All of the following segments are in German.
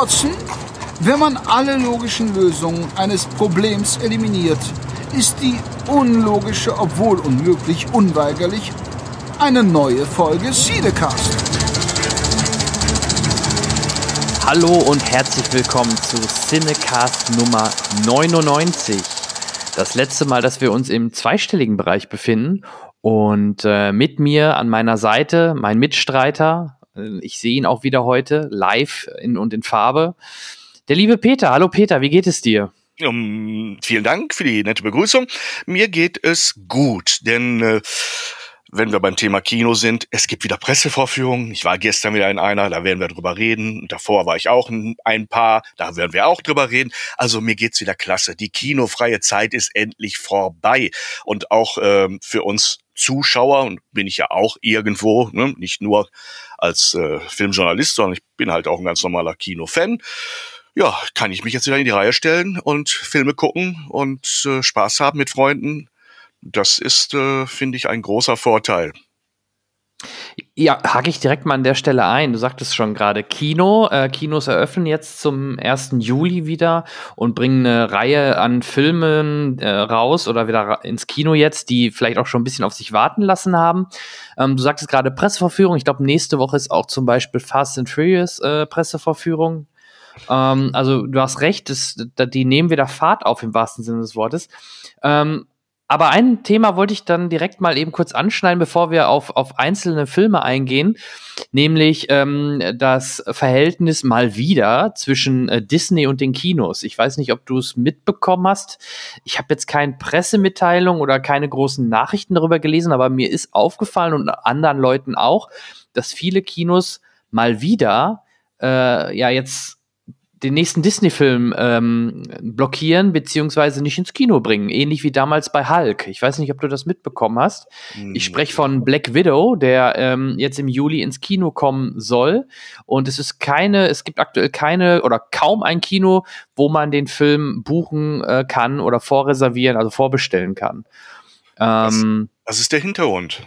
Watson, wenn man alle logischen Lösungen eines Problems eliminiert, ist die unlogische, obwohl unmöglich, unweigerlich eine neue Folge Siedecast. Hallo und herzlich willkommen zu Cinecast Nummer 99. Das letzte Mal, dass wir uns im zweistelligen Bereich befinden und äh, mit mir an meiner Seite mein Mitstreiter, ich sehe ihn auch wieder heute live in, und in Farbe, der liebe Peter. Hallo Peter, wie geht es dir? Um, vielen Dank für die nette Begrüßung. Mir geht es gut, denn äh, wenn wir beim Thema Kino sind, es gibt wieder Pressevorführungen. Ich war gestern wieder in einer, da werden wir drüber reden. Davor war ich auch in ein paar, da werden wir auch drüber reden. Also mir geht's wieder klasse. Die kinofreie Zeit ist endlich vorbei. Und auch ähm, für uns Zuschauer, und bin ich ja auch irgendwo, ne, nicht nur als äh, Filmjournalist, sondern ich bin halt auch ein ganz normaler Kinofan ja, kann ich mich jetzt wieder in die Reihe stellen und Filme gucken und äh, Spaß haben mit Freunden. Das ist, äh, finde ich, ein großer Vorteil. Ja, hake ich direkt mal an der Stelle ein. Du sagtest schon gerade Kino. Äh, Kinos eröffnen jetzt zum 1. Juli wieder und bringen eine Reihe an Filmen äh, raus oder wieder ins Kino jetzt, die vielleicht auch schon ein bisschen auf sich warten lassen haben. Ähm, du sagtest gerade Presseverführung. Ich glaube, nächste Woche ist auch zum Beispiel Fast and Furious äh, Presseverführung. Ähm, also du hast recht, das, die nehmen wieder Fahrt auf im wahrsten Sinne des Wortes. Ähm, aber ein Thema wollte ich dann direkt mal eben kurz anschneiden, bevor wir auf, auf einzelne Filme eingehen, nämlich ähm, das Verhältnis mal wieder zwischen äh, Disney und den Kinos. Ich weiß nicht, ob du es mitbekommen hast. Ich habe jetzt keine Pressemitteilung oder keine großen Nachrichten darüber gelesen, aber mir ist aufgefallen und anderen Leuten auch, dass viele Kinos mal wieder äh, ja jetzt den nächsten Disney-Film ähm, blockieren beziehungsweise nicht ins Kino bringen, ähnlich wie damals bei Hulk. Ich weiß nicht, ob du das mitbekommen hast. Mhm. Ich spreche von Black Widow, der ähm, jetzt im Juli ins Kino kommen soll. Und es ist keine, es gibt aktuell keine oder kaum ein Kino, wo man den Film buchen äh, kann oder vorreservieren, also vorbestellen kann. Ähm, das, das ist der Hintergrund.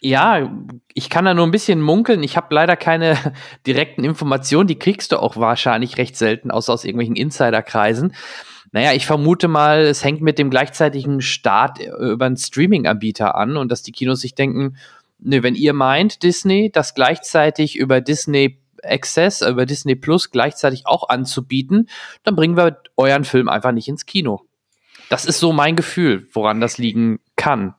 Ja, ich kann da nur ein bisschen munkeln. Ich habe leider keine direkten Informationen. Die kriegst du auch wahrscheinlich recht selten, außer aus irgendwelchen Insiderkreisen. Naja, ich vermute mal, es hängt mit dem gleichzeitigen Start über einen Streaming-Anbieter an und dass die Kinos sich denken, ne, wenn ihr meint, Disney, das gleichzeitig über Disney Access, über Disney Plus gleichzeitig auch anzubieten, dann bringen wir euren Film einfach nicht ins Kino. Das ist so mein Gefühl, woran das liegen kann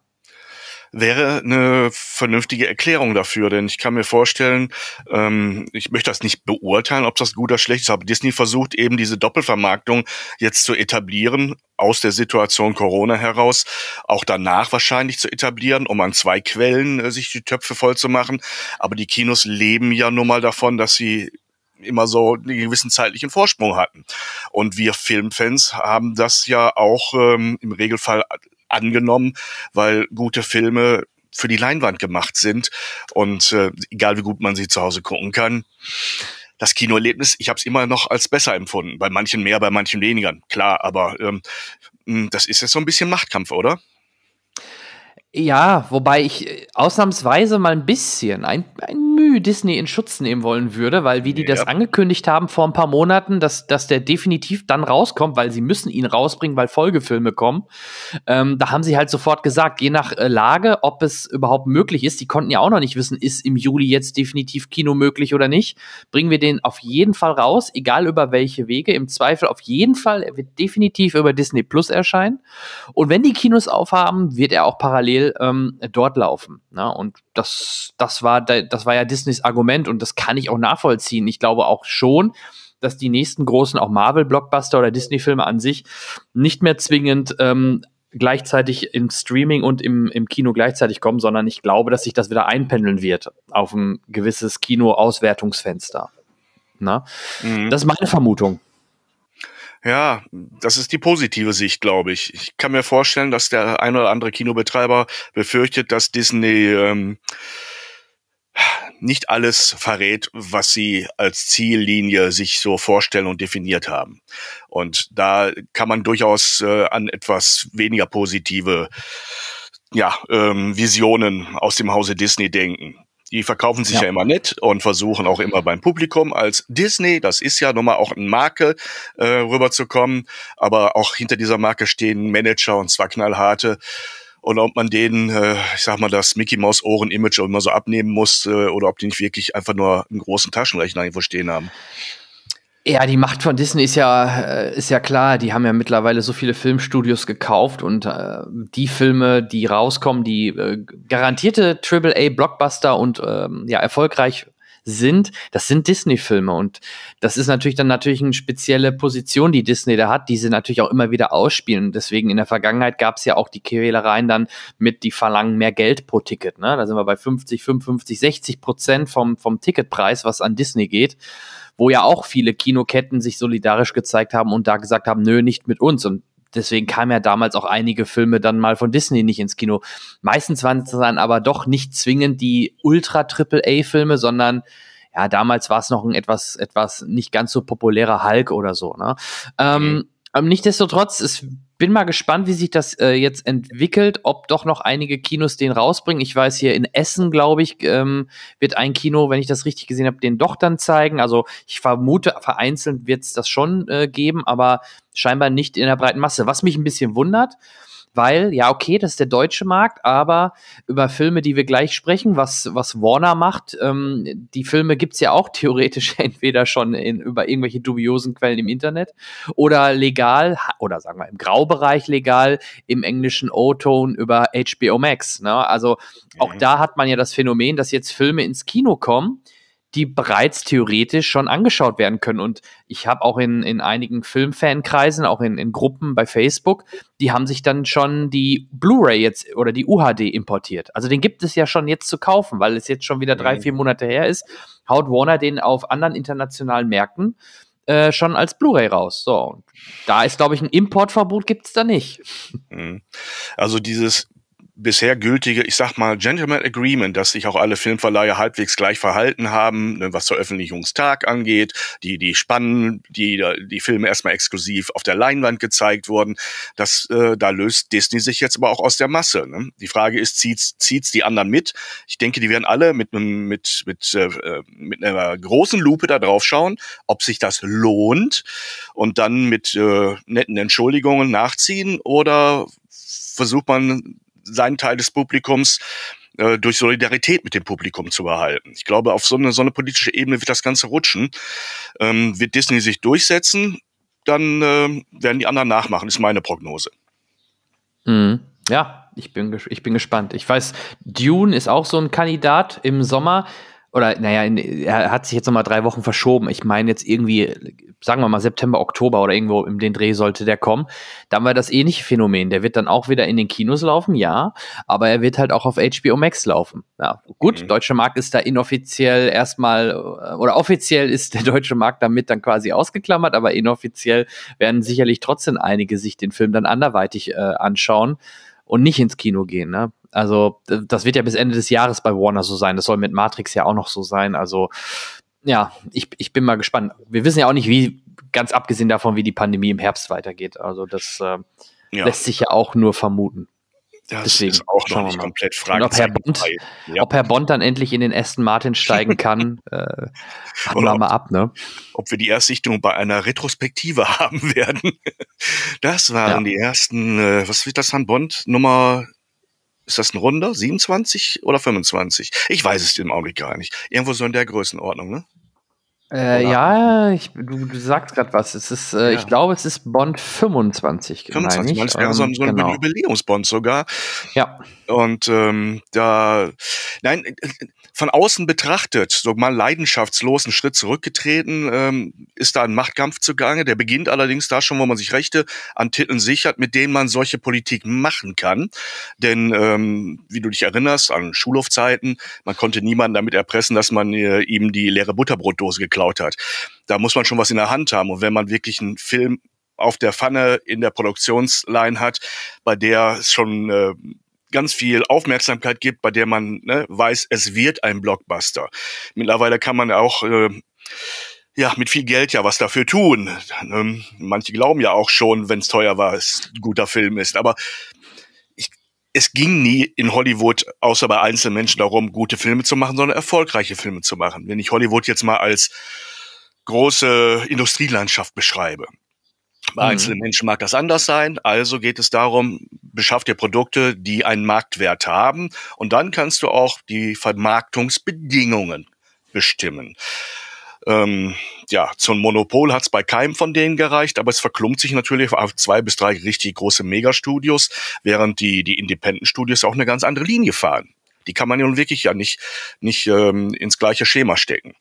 wäre eine vernünftige Erklärung dafür. Denn ich kann mir vorstellen, ähm, ich möchte das nicht beurteilen, ob das gut oder schlecht ist, aber Disney versucht eben diese Doppelvermarktung jetzt zu etablieren, aus der Situation Corona heraus, auch danach wahrscheinlich zu etablieren, um an zwei Quellen äh, sich die Töpfe voll zu machen. Aber die Kinos leben ja nun mal davon, dass sie immer so einen gewissen zeitlichen Vorsprung hatten. Und wir Filmfans haben das ja auch ähm, im Regelfall angenommen, weil gute Filme für die Leinwand gemacht sind und äh, egal wie gut man sie zu Hause gucken kann. Das Kinoerlebnis, ich habe es immer noch als besser empfunden. Bei manchen mehr, bei manchen weniger, klar. Aber ähm, hm, das ist jetzt so ein bisschen Machtkampf, oder? Ja, wobei ich äh, ausnahmsweise mal ein bisschen, ein, ein Mühe Disney in Schutz nehmen wollen würde, weil wie die ja. das angekündigt haben vor ein paar Monaten, dass, dass der definitiv dann rauskommt, weil sie müssen ihn rausbringen, weil Folgefilme kommen. Ähm, da haben sie halt sofort gesagt, je nach äh, Lage, ob es überhaupt möglich ist, die konnten ja auch noch nicht wissen, ist im Juli jetzt definitiv Kino möglich oder nicht, bringen wir den auf jeden Fall raus, egal über welche Wege, im Zweifel auf jeden Fall, er wird definitiv über Disney Plus erscheinen. Und wenn die Kinos aufhaben, wird er auch parallel parallel ähm, dort laufen. Ne? Und das, das, war, das war ja Disneys Argument und das kann ich auch nachvollziehen. Ich glaube auch schon, dass die nächsten großen, auch Marvel-Blockbuster oder Disney-Filme an sich nicht mehr zwingend ähm, gleichzeitig im Streaming und im, im Kino gleichzeitig kommen, sondern ich glaube, dass sich das wieder einpendeln wird auf ein gewisses Kino-Auswertungsfenster. Na? Mhm. Das ist meine Vermutung. Ja, das ist die positive Sicht, glaube ich. Ich kann mir vorstellen, dass der ein oder andere Kinobetreiber befürchtet, dass Disney ähm, nicht alles verrät, was sie als Ziellinie sich so vorstellen und definiert haben. Und da kann man durchaus äh, an etwas weniger positive ja, ähm, Visionen aus dem Hause Disney denken. Die verkaufen sich ja. ja. immer nett und versuchen auch immer beim Publikum als Disney, das ist ja nun mal auch eine Marke, äh, rüberzukommen. Aber auch hinter dieser Marke stehen Manager und zwar knallharte. Und ob man denen, äh, ich sag mal, das Mickey Mouse Ohren Image immer so abnehmen muss äh, oder ob die nicht wirklich einfach nur einen großen Taschenrechner irgendwo stehen haben. Ja, die Macht von Disney ist ja, äh, ist ja klar. Die haben ja mittlerweile so viele Filmstudios gekauft und äh, die Filme, die rauskommen, die äh, garantierte AAA-Blockbuster und ähm, ja, erfolgreich sind, das sind Disney-Filme und das ist natürlich dann natürlich eine spezielle Position, die Disney da hat, die sie natürlich auch immer wieder ausspielen. Deswegen in der Vergangenheit gab es ja auch die Quälereien dann mit, die verlangen mehr Geld pro Ticket. Ne? Da sind wir bei 50, 55, 60 Prozent vom, vom Ticketpreis, was an Disney geht wo ja auch viele Kinoketten sich solidarisch gezeigt haben und da gesagt haben, nö, nicht mit uns. Und deswegen kamen ja damals auch einige Filme dann mal von Disney nicht ins Kino. Meistens waren es dann aber doch nicht zwingend die Ultra-Triple-A-Filme, sondern ja, damals war es noch ein etwas, etwas nicht ganz so populärer Hulk oder so. Ne? Ähm, ähm, Nichtsdestotrotz, es bin mal gespannt, wie sich das äh, jetzt entwickelt, ob doch noch einige Kinos den rausbringen. Ich weiß, hier in Essen, glaube ich, ähm, wird ein Kino, wenn ich das richtig gesehen habe, den doch dann zeigen. Also ich vermute, vereinzelt wird es das schon äh, geben, aber scheinbar nicht in der breiten Masse. Was mich ein bisschen wundert, weil, ja, okay, das ist der deutsche Markt, aber über Filme, die wir gleich sprechen, was, was Warner macht, ähm, die Filme gibt's ja auch theoretisch entweder schon in, über irgendwelche dubiosen Quellen im Internet oder legal, oder sagen wir im Graubereich legal, im englischen O-Tone über HBO Max. Ne? Also auch mhm. da hat man ja das Phänomen, dass jetzt Filme ins Kino kommen, die bereits theoretisch schon angeschaut werden können. Und ich habe auch in, in einigen Filmfankreisen, auch in, in Gruppen bei Facebook, die haben sich dann schon die Blu-ray jetzt oder die UHD importiert. Also den gibt es ja schon jetzt zu kaufen, weil es jetzt schon wieder drei, mhm. vier Monate her ist. Haut Warner den auf anderen internationalen Märkten äh, schon als Blu-ray raus. So, da ist, glaube ich, ein Importverbot gibt es da nicht. Mhm. Also dieses bisher gültige, ich sag mal, Gentleman Agreement, dass sich auch alle Filmverleiher halbwegs gleich verhalten haben, ne, was Veröffentlichungstag angeht, die, die Spannen, die, die Filme erstmal exklusiv auf der Leinwand gezeigt wurden, das, äh, da löst Disney sich jetzt aber auch aus der Masse. Ne? Die Frage ist, zieht's, zieht's die anderen mit? Ich denke, die werden alle mit, mit, mit, äh, mit einer großen Lupe da drauf schauen, ob sich das lohnt und dann mit äh, netten Entschuldigungen nachziehen oder versucht man seinen Teil des Publikums äh, durch Solidarität mit dem Publikum zu behalten. Ich glaube, auf so eine, so eine politische Ebene wird das Ganze rutschen. Ähm, wird Disney sich durchsetzen, dann äh, werden die anderen nachmachen, ist meine Prognose. Mhm. Ja, ich bin, ich bin gespannt. Ich weiß, Dune ist auch so ein Kandidat im Sommer oder naja, er hat sich jetzt nochmal drei Wochen verschoben. Ich meine jetzt irgendwie, sagen wir mal September, Oktober oder irgendwo im den Dreh sollte der kommen. Da haben wir das ähnliche Phänomen. Der wird dann auch wieder in den Kinos laufen, ja, aber er wird halt auch auf HBO Max laufen. Ja, gut, mhm. deutsche Markt ist da inoffiziell erstmal, oder offiziell ist der deutsche Markt damit dann quasi ausgeklammert, aber inoffiziell werden sicherlich trotzdem einige sich den Film dann anderweitig äh, anschauen und nicht ins Kino gehen. Ne? Also das wird ja bis Ende des Jahres bei Warner so sein. Das soll mit Matrix ja auch noch so sein. Also ja, ich, ich bin mal gespannt. Wir wissen ja auch nicht, wie, ganz abgesehen davon, wie die Pandemie im Herbst weitergeht. Also das äh, ja. lässt sich ja auch nur vermuten. Das Deswegen, ist auch noch nicht komplett fraglich. Ob Herr, Bond, ja. ob Herr Bond dann endlich in den Aston Martin steigen kann, äh, warten wir mal ab, ne? Ob wir die Erstsichtung bei einer Retrospektive haben werden. Das waren ja. die ersten, äh, was wird das, Herrn Bond? Nummer ist das ein Runder? 27 oder 25? Ich weiß es im Augenblick gar nicht. Irgendwo so in der Größenordnung, ne? Äh, ja, ich, du, du sagst gerade was. Es ist, äh, ja. ich glaube, es ist Bond 25. 25, weil es wäre so ein, so ein genau. Jubiläumsbond sogar. Ja. Und ähm, da, nein, von außen betrachtet, so mal leidenschaftslos einen Schritt zurückgetreten, ähm, ist da ein Machtkampf zugange. Der beginnt allerdings da schon, wo man sich Rechte an Titeln sichert, mit denen man solche Politik machen kann. Denn ähm, wie du dich erinnerst an Schulhofzeiten, man konnte niemanden damit erpressen, dass man äh, ihm die leere Butterbrotdose geklaut hat. Da muss man schon was in der Hand haben. Und wenn man wirklich einen Film auf der Pfanne in der Produktionsline hat, bei der schon äh, ganz viel Aufmerksamkeit gibt, bei der man ne, weiß, es wird ein Blockbuster. Mittlerweile kann man auch äh, ja mit viel Geld ja was dafür tun. Ähm, manche glauben ja auch schon, wenn es teuer war, es ein guter Film ist. Aber ich, es ging nie in Hollywood, außer bei Einzelmenschen, darum, gute Filme zu machen, sondern erfolgreiche Filme zu machen. Wenn ich Hollywood jetzt mal als große Industrielandschaft beschreibe. Bei mhm. einzelnen Menschen mag das anders sein. Also geht es darum, beschaff dir Produkte, die einen Marktwert haben. Und dann kannst du auch die Vermarktungsbedingungen bestimmen. Ähm, ja, zum Monopol hat es bei keinem von denen gereicht, aber es verklumpt sich natürlich auf zwei bis drei richtig große Megastudios, während die, die Independent-Studios auch eine ganz andere Linie fahren. Die kann man ja nun wirklich ja nicht, nicht ähm, ins gleiche Schema stecken.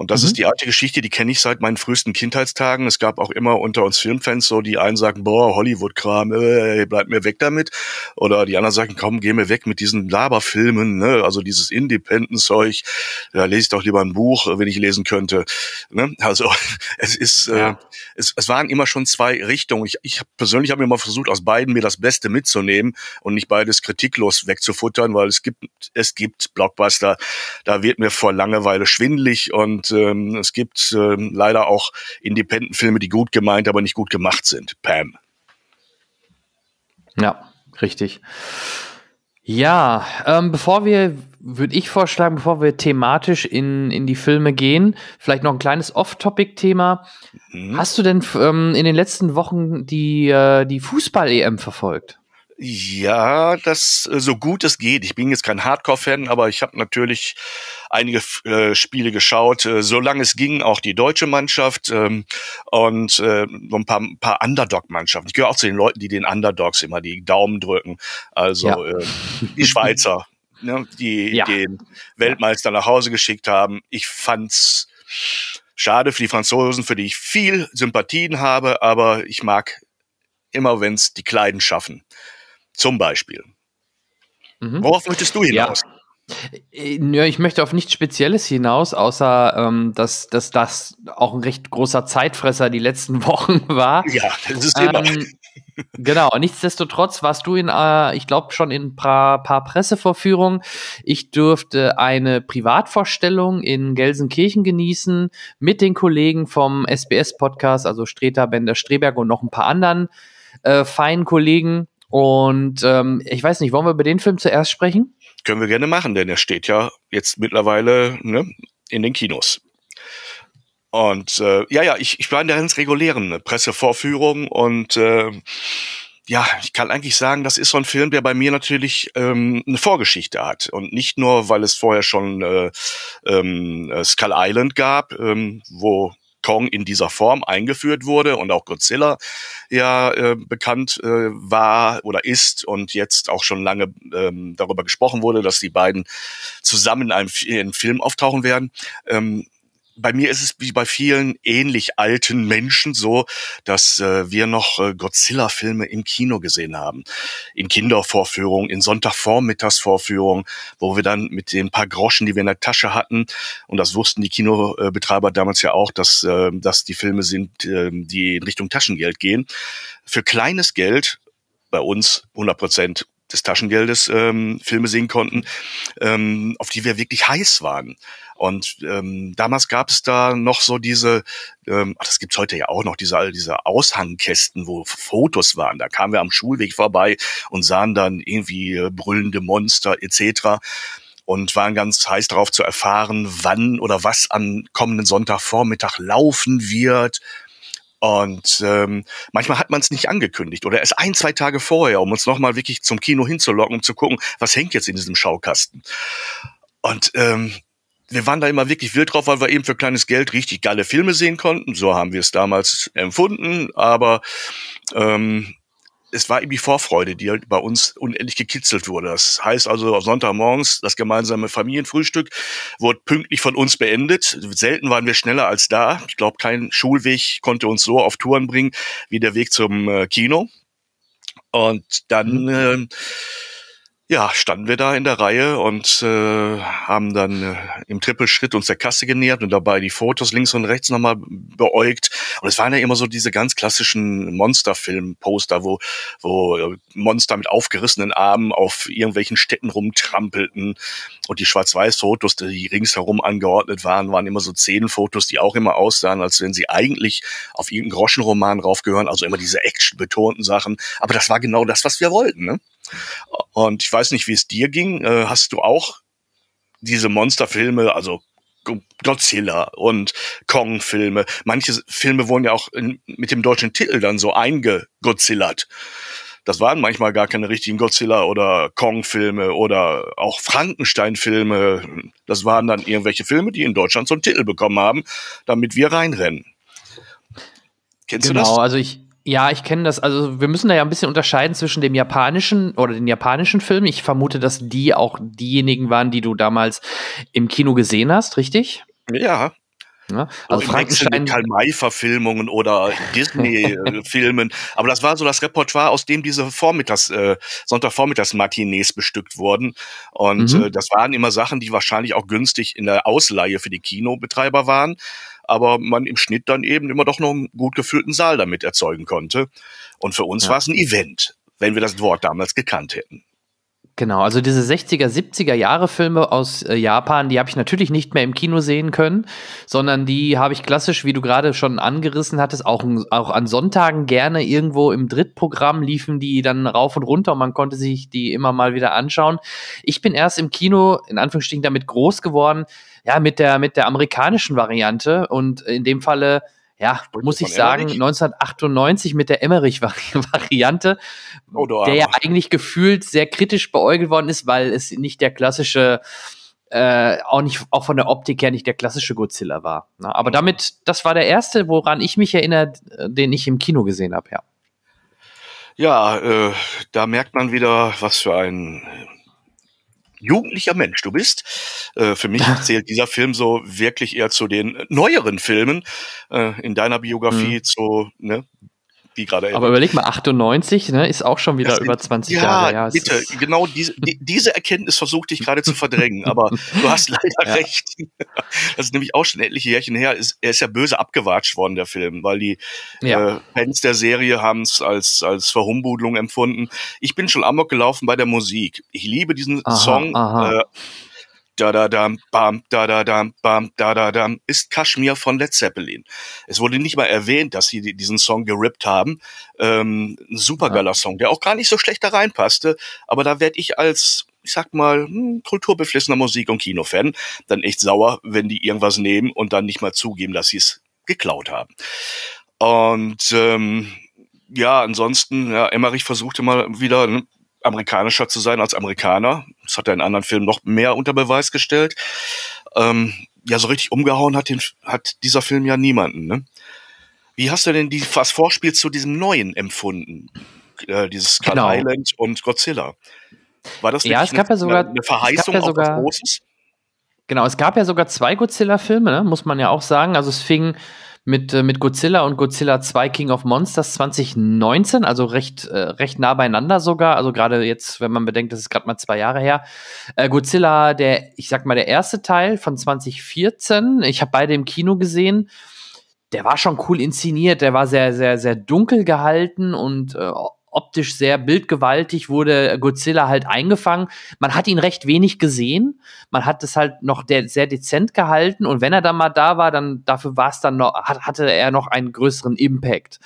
Und das mhm. ist die alte Geschichte, die kenne ich seit meinen frühesten Kindheitstagen. Es gab auch immer unter uns Filmfans so, die einen sagen, boah, Hollywood-Kram, äh, bleib mir weg damit. Oder die anderen sagen, komm, geh mir weg mit diesen Laberfilmen, ne? also dieses Independent-Zeug. Da lese ich doch lieber ein Buch, wenn ich lesen könnte. Ne? Also es ist, äh, ja. äh, es, es waren immer schon zwei Richtungen. Ich, ich persönlich habe mir mal versucht, aus beiden mir das Beste mitzunehmen und nicht beides kritiklos wegzufuttern, weil es gibt, es gibt Blockbuster, da wird mir vor Langeweile schwindlig und ähm, es gibt ähm, leider auch Independent-Filme, die gut gemeint, aber nicht gut gemacht sind. Pam. Ja, richtig. Ja, ähm, bevor wir, würde ich vorschlagen, bevor wir thematisch in, in die Filme gehen, vielleicht noch ein kleines Off-Topic-Thema. Mhm. Hast du denn ähm, in den letzten Wochen die, äh, die Fußball-EM verfolgt? Ja, das äh, so gut es geht. Ich bin jetzt kein Hardcore-Fan, aber ich habe natürlich einige äh, Spiele geschaut, äh, solange es ging, auch die deutsche Mannschaft ähm, und äh, so ein paar, paar Underdog-Mannschaften. Ich gehöre auch zu den Leuten, die den Underdogs immer die Daumen drücken. Also ja. äh, die Schweizer, ne, die ja. den Weltmeister nach Hause geschickt haben. Ich fand's schade für die Franzosen, für die ich viel Sympathien habe, aber ich mag immer, wenn's die Kleiden schaffen. Zum Beispiel. Mhm. Worauf möchtest du hinaus? Äh, ja. Ich möchte auf nichts Spezielles hinaus, außer ähm, dass, dass das auch ein recht großer Zeitfresser die letzten Wochen war. Ja, das ist immer. Ähm, genau, nichtsdestotrotz warst du in, äh, ich glaube, schon in ein paar, paar Pressevorführungen. Ich durfte eine Privatvorstellung in Gelsenkirchen genießen mit den Kollegen vom SBS-Podcast, also Streter, Bender, Streberg und noch ein paar anderen äh, feinen Kollegen. Und ähm, ich weiß nicht, wollen wir über den Film zuerst sprechen? Können wir gerne machen, denn er steht ja jetzt mittlerweile ne, in den Kinos. Und äh, ja, ja, ich, ich war in der ganz regulären Pressevorführung und äh, ja, ich kann eigentlich sagen, das ist so ein Film, der bei mir natürlich ähm, eine Vorgeschichte hat. Und nicht nur, weil es vorher schon äh, ähm, Skull Island gab, ähm, wo Kong in dieser Form eingeführt wurde und auch Godzilla ja äh, bekannt äh, war oder ist und jetzt auch schon lange ähm, darüber gesprochen wurde, dass die beiden zusammen in einem, in Film auftauchen werden. Ähm, bei mir ist es wie bei vielen ähnlich alten Menschen so, dass äh, wir noch äh, Godzilla-Filme im Kino gesehen haben. In Kindervorführungen, in Sonntagvormittagsvorführungen, wo wir dann mit den paar Groschen, die wir in der Tasche hatten, und das wussten die Kinobetreiber damals ja auch, dass, äh, dass die Filme sind, äh, die in Richtung Taschengeld gehen. Für kleines Geld, bei uns 100 Prozent des Taschengeldes ähm, Filme sehen konnten, ähm, auf die wir wirklich heiß waren. Und ähm, damals gab es da noch so diese, ähm, ach, das gibt's heute ja auch noch, diese, diese Aushangkästen, wo Fotos waren. Da kamen wir am Schulweg vorbei und sahen dann irgendwie äh, brüllende Monster etc und waren ganz heiß darauf zu erfahren, wann oder was am kommenden Sonntagvormittag laufen wird. Und ähm, manchmal hat man es nicht angekündigt oder erst ein, zwei Tage vorher, um uns nochmal wirklich zum Kino hinzulocken, um zu gucken, was hängt jetzt in diesem Schaukasten. Und ähm, wir waren da immer wirklich wild drauf, weil wir eben für kleines Geld richtig geile Filme sehen konnten. So haben wir es damals empfunden. Aber ähm, es war eben die Vorfreude, die halt bei uns unendlich gekitzelt wurde. Das heißt also, Sonntagmorgens das gemeinsame Familienfrühstück wurde pünktlich von uns beendet. Selten waren wir schneller als da. Ich glaube, kein Schulweg konnte uns so auf Touren bringen wie der Weg zum äh, Kino. Und dann äh, ja, standen wir da in der Reihe und äh, haben dann äh, im Trippelschritt uns der Kasse genähert und dabei die Fotos links und rechts nochmal beäugt. Und es waren ja immer so diese ganz klassischen Monsterfilm-Poster, wo, wo äh, Monster mit aufgerissenen Armen auf irgendwelchen Städten rumtrampelten. Und die Schwarz-Weiß-Fotos, die ringsherum angeordnet waren, waren immer so Szenenfotos, die auch immer aussahen, als wenn sie eigentlich auf irgendeinen Groschenroman raufgehören. Also immer diese actionbetonten Sachen. Aber das war genau das, was wir wollten. Ne? Und ich weiß nicht, wie es dir ging. Äh, hast du auch diese Monsterfilme, also Godzilla und Kong-Filme. Manche Filme wurden ja auch in, mit dem deutschen Titel dann so eingegozillert. Das waren manchmal gar keine richtigen Godzilla oder Kong-Filme oder auch Frankenstein-Filme. Das waren dann irgendwelche Filme, die in Deutschland so einen Titel bekommen haben, damit wir reinrennen. Kennst genau, du das? Genau, also ich, ja, ich kenne das. Also wir müssen da ja ein bisschen unterscheiden zwischen dem japanischen oder den japanischen Filmen. Ich vermute, dass die auch diejenigen waren, die du damals im Kino gesehen hast, richtig? Ja. Ja, also Frankenstein. Karl-May-Verfilmungen oder Disney-Filmen. Aber das war so das Repertoire, aus dem diese Vormittags, äh, Sonntagvormittags-Matinees bestückt wurden. Und mhm. äh, das waren immer Sachen, die wahrscheinlich auch günstig in der Ausleihe für die Kinobetreiber waren aber man im Schnitt dann eben immer doch noch einen gut gefüllten Saal damit erzeugen konnte. Und für uns ja. war es ein Event, wenn wir das Wort damals gekannt hätten. Genau, also diese 60er, 70er Jahre Filme aus äh, Japan, die habe ich natürlich nicht mehr im Kino sehen können, sondern die habe ich klassisch, wie du gerade schon angerissen hattest, auch, auch an Sonntagen gerne irgendwo im Drittprogramm liefen die dann rauf und runter und man konnte sich die immer mal wieder anschauen. Ich bin erst im Kino, in Anführungsstrichen, damit groß geworden, ja, mit der, mit der amerikanischen Variante und in dem Falle ja, muss ich sagen, Emmerich? 1998 mit der Emmerich-Variante, oh, der ja eigentlich gefühlt sehr kritisch beäugelt worden ist, weil es nicht der klassische, äh, auch nicht, auch von der Optik her nicht der klassische Godzilla war. Ne? aber mhm. damit, das war der erste, woran ich mich erinnere, den ich im Kino gesehen habe, ja. Ja, äh, da merkt man wieder, was für ein jugendlicher Mensch du bist. Äh, für mich zählt dieser Film so wirklich eher zu den neueren Filmen äh, in deiner Biografie, mhm. zu ne, wie gerade. Aber überleg mal, 98 ne, ist auch schon wieder das über 20 ja, Jahre. Ja, bitte, genau diese, die, diese Erkenntnis versuchte ich gerade zu verdrängen, aber du hast leider ja. recht. Das ist nämlich auch schon etliche Jährchen her. Ist, er ist ja böse abgewatscht worden, der Film, weil die ja. äh, Fans der Serie haben es als, als Verhumbudlung empfunden. Ich bin schon amok gelaufen bei der Musik. Ich liebe diesen aha, Song. Aha. Äh, da da dam bam da da dam bam da da dam ist Kashmir von Led Zeppelin. Es wurde nicht mal erwähnt, dass sie diesen Song gerippt haben. Ähm, ein supergeiler ja. Song, der auch gar nicht so schlecht da reinpasste, aber da werde ich als ich sag mal, hm, kulturbeflissener Musik- und Kinofan, dann echt sauer, wenn die irgendwas nehmen und dann nicht mal zugeben, dass sie es geklaut haben. Und ähm, ja, ansonsten, ja, Emmerich versuchte mal wieder ne, amerikanischer zu sein als Amerikaner. Das hat er in anderen Filmen noch mehr unter Beweis gestellt. Ähm, ja, so richtig umgehauen hat, den, hat dieser Film ja niemanden. Ne? Wie hast du denn die, das Vorspiel zu diesem neuen empfunden? Äh, dieses Skull genau. Island und Godzilla. War das ja, es gab eine, ja sogar, eine Verheißung ja sogar, auf was Großes? Genau, es gab ja sogar zwei Godzilla-Filme, ne? muss man ja auch sagen. Also es fing mit, äh, mit Godzilla und Godzilla 2 King of Monsters 2019, also recht, äh, recht nah beieinander sogar. Also gerade jetzt, wenn man bedenkt, das ist gerade mal zwei Jahre her. Äh, Godzilla, der, ich sag mal, der erste Teil von 2014. Ich habe beide im Kino gesehen. Der war schon cool inszeniert, der war sehr, sehr, sehr dunkel gehalten und äh, optisch sehr bildgewaltig wurde Godzilla halt eingefangen. Man hat ihn recht wenig gesehen. Man hat es halt noch der, sehr dezent gehalten und wenn er dann mal da war, dann dafür war es dann noch, hat, hatte er noch einen größeren Impact.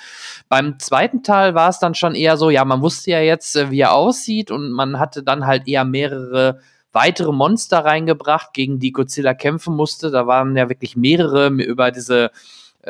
Beim zweiten Teil war es dann schon eher so, ja, man wusste ja jetzt, äh, wie er aussieht und man hatte dann halt eher mehrere weitere Monster reingebracht, gegen die Godzilla kämpfen musste. Da waren ja wirklich mehrere über diese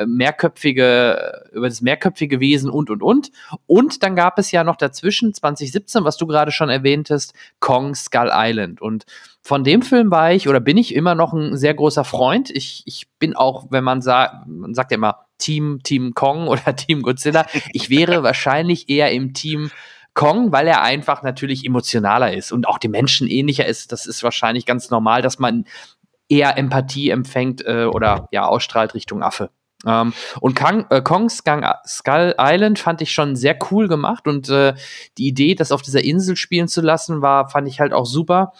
mehrköpfige, über das mehrköpfige Wesen und, und, und. Und dann gab es ja noch dazwischen 2017, was du gerade schon erwähntest, Kong Skull Island. Und von dem Film war ich oder bin ich immer noch ein sehr großer Freund. Ich, ich bin auch, wenn man sagt, man sagt ja immer Team, Team Kong oder Team Godzilla. Ich wäre wahrscheinlich eher im Team Kong, weil er einfach natürlich emotionaler ist und auch die Menschen ähnlicher ist. Das ist wahrscheinlich ganz normal, dass man eher Empathie empfängt äh, oder ja ausstrahlt Richtung Affe. Ähm, und Kong, äh, Kongs Gang Skull Island fand ich schon sehr cool gemacht und äh, die Idee, das auf dieser Insel spielen zu lassen, war, fand ich halt auch super.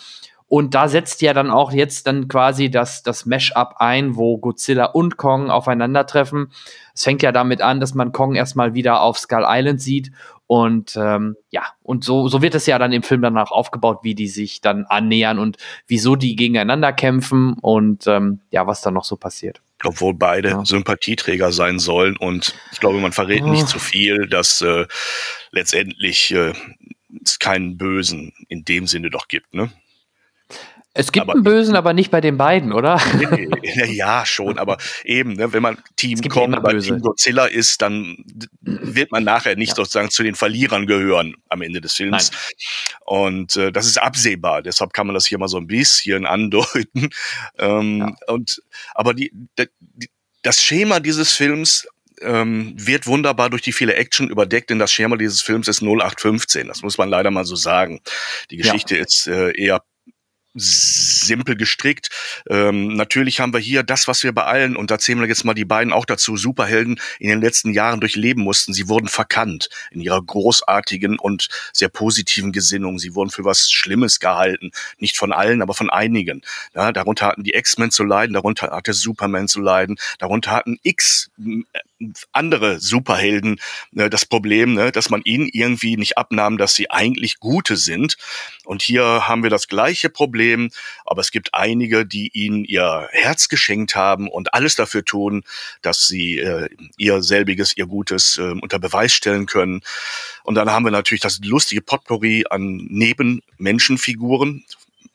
Und da setzt ja dann auch jetzt dann quasi das, das Mesh-up ein, wo Godzilla und Kong aufeinandertreffen. Es fängt ja damit an, dass man Kong erstmal wieder auf Skull Island sieht. Und ähm, ja, und so, so wird es ja dann im Film danach aufgebaut, wie die sich dann annähern und wieso die gegeneinander kämpfen und ähm, ja, was dann noch so passiert. Obwohl beide ja. Sympathieträger sein sollen und ich glaube, man verrät oh. nicht zu viel, dass äh, letztendlich äh, es keinen Bösen in dem Sinne doch gibt, ne? Es gibt aber, einen Bösen, aber nicht bei den beiden, oder? ja, schon, aber eben, ne, wenn man Team kommt, bei Team Godzilla ist, dann wird man nachher nicht ja. sozusagen zu den Verlierern gehören am Ende des Films. Nein. Und äh, das ist absehbar, deshalb kann man das hier mal so ein bisschen andeuten. Ähm, ja. Und aber die, die, das Schema dieses Films ähm, wird wunderbar durch die viele Action überdeckt, denn das Schema dieses Films ist 0815. Das muss man leider mal so sagen. Die Geschichte ja. ist äh, eher simpel gestrickt. Ähm, natürlich haben wir hier das, was wir bei allen, und da zählen wir jetzt mal die beiden auch dazu, Superhelden in den letzten Jahren durchleben mussten. Sie wurden verkannt in ihrer großartigen und sehr positiven Gesinnung. Sie wurden für was Schlimmes gehalten. Nicht von allen, aber von einigen. Ja, darunter hatten die X-Men zu leiden, darunter hatte Superman zu leiden, darunter hatten X andere Superhelden äh, das Problem, ne, dass man ihnen irgendwie nicht abnahm, dass sie eigentlich Gute sind. Und hier haben wir das gleiche Problem, aber es gibt einige, die ihnen ihr Herz geschenkt haben und alles dafür tun, dass sie äh, ihr selbiges, ihr Gutes äh, unter Beweis stellen können. Und dann haben wir natürlich das lustige Potpourri an Nebenmenschenfiguren,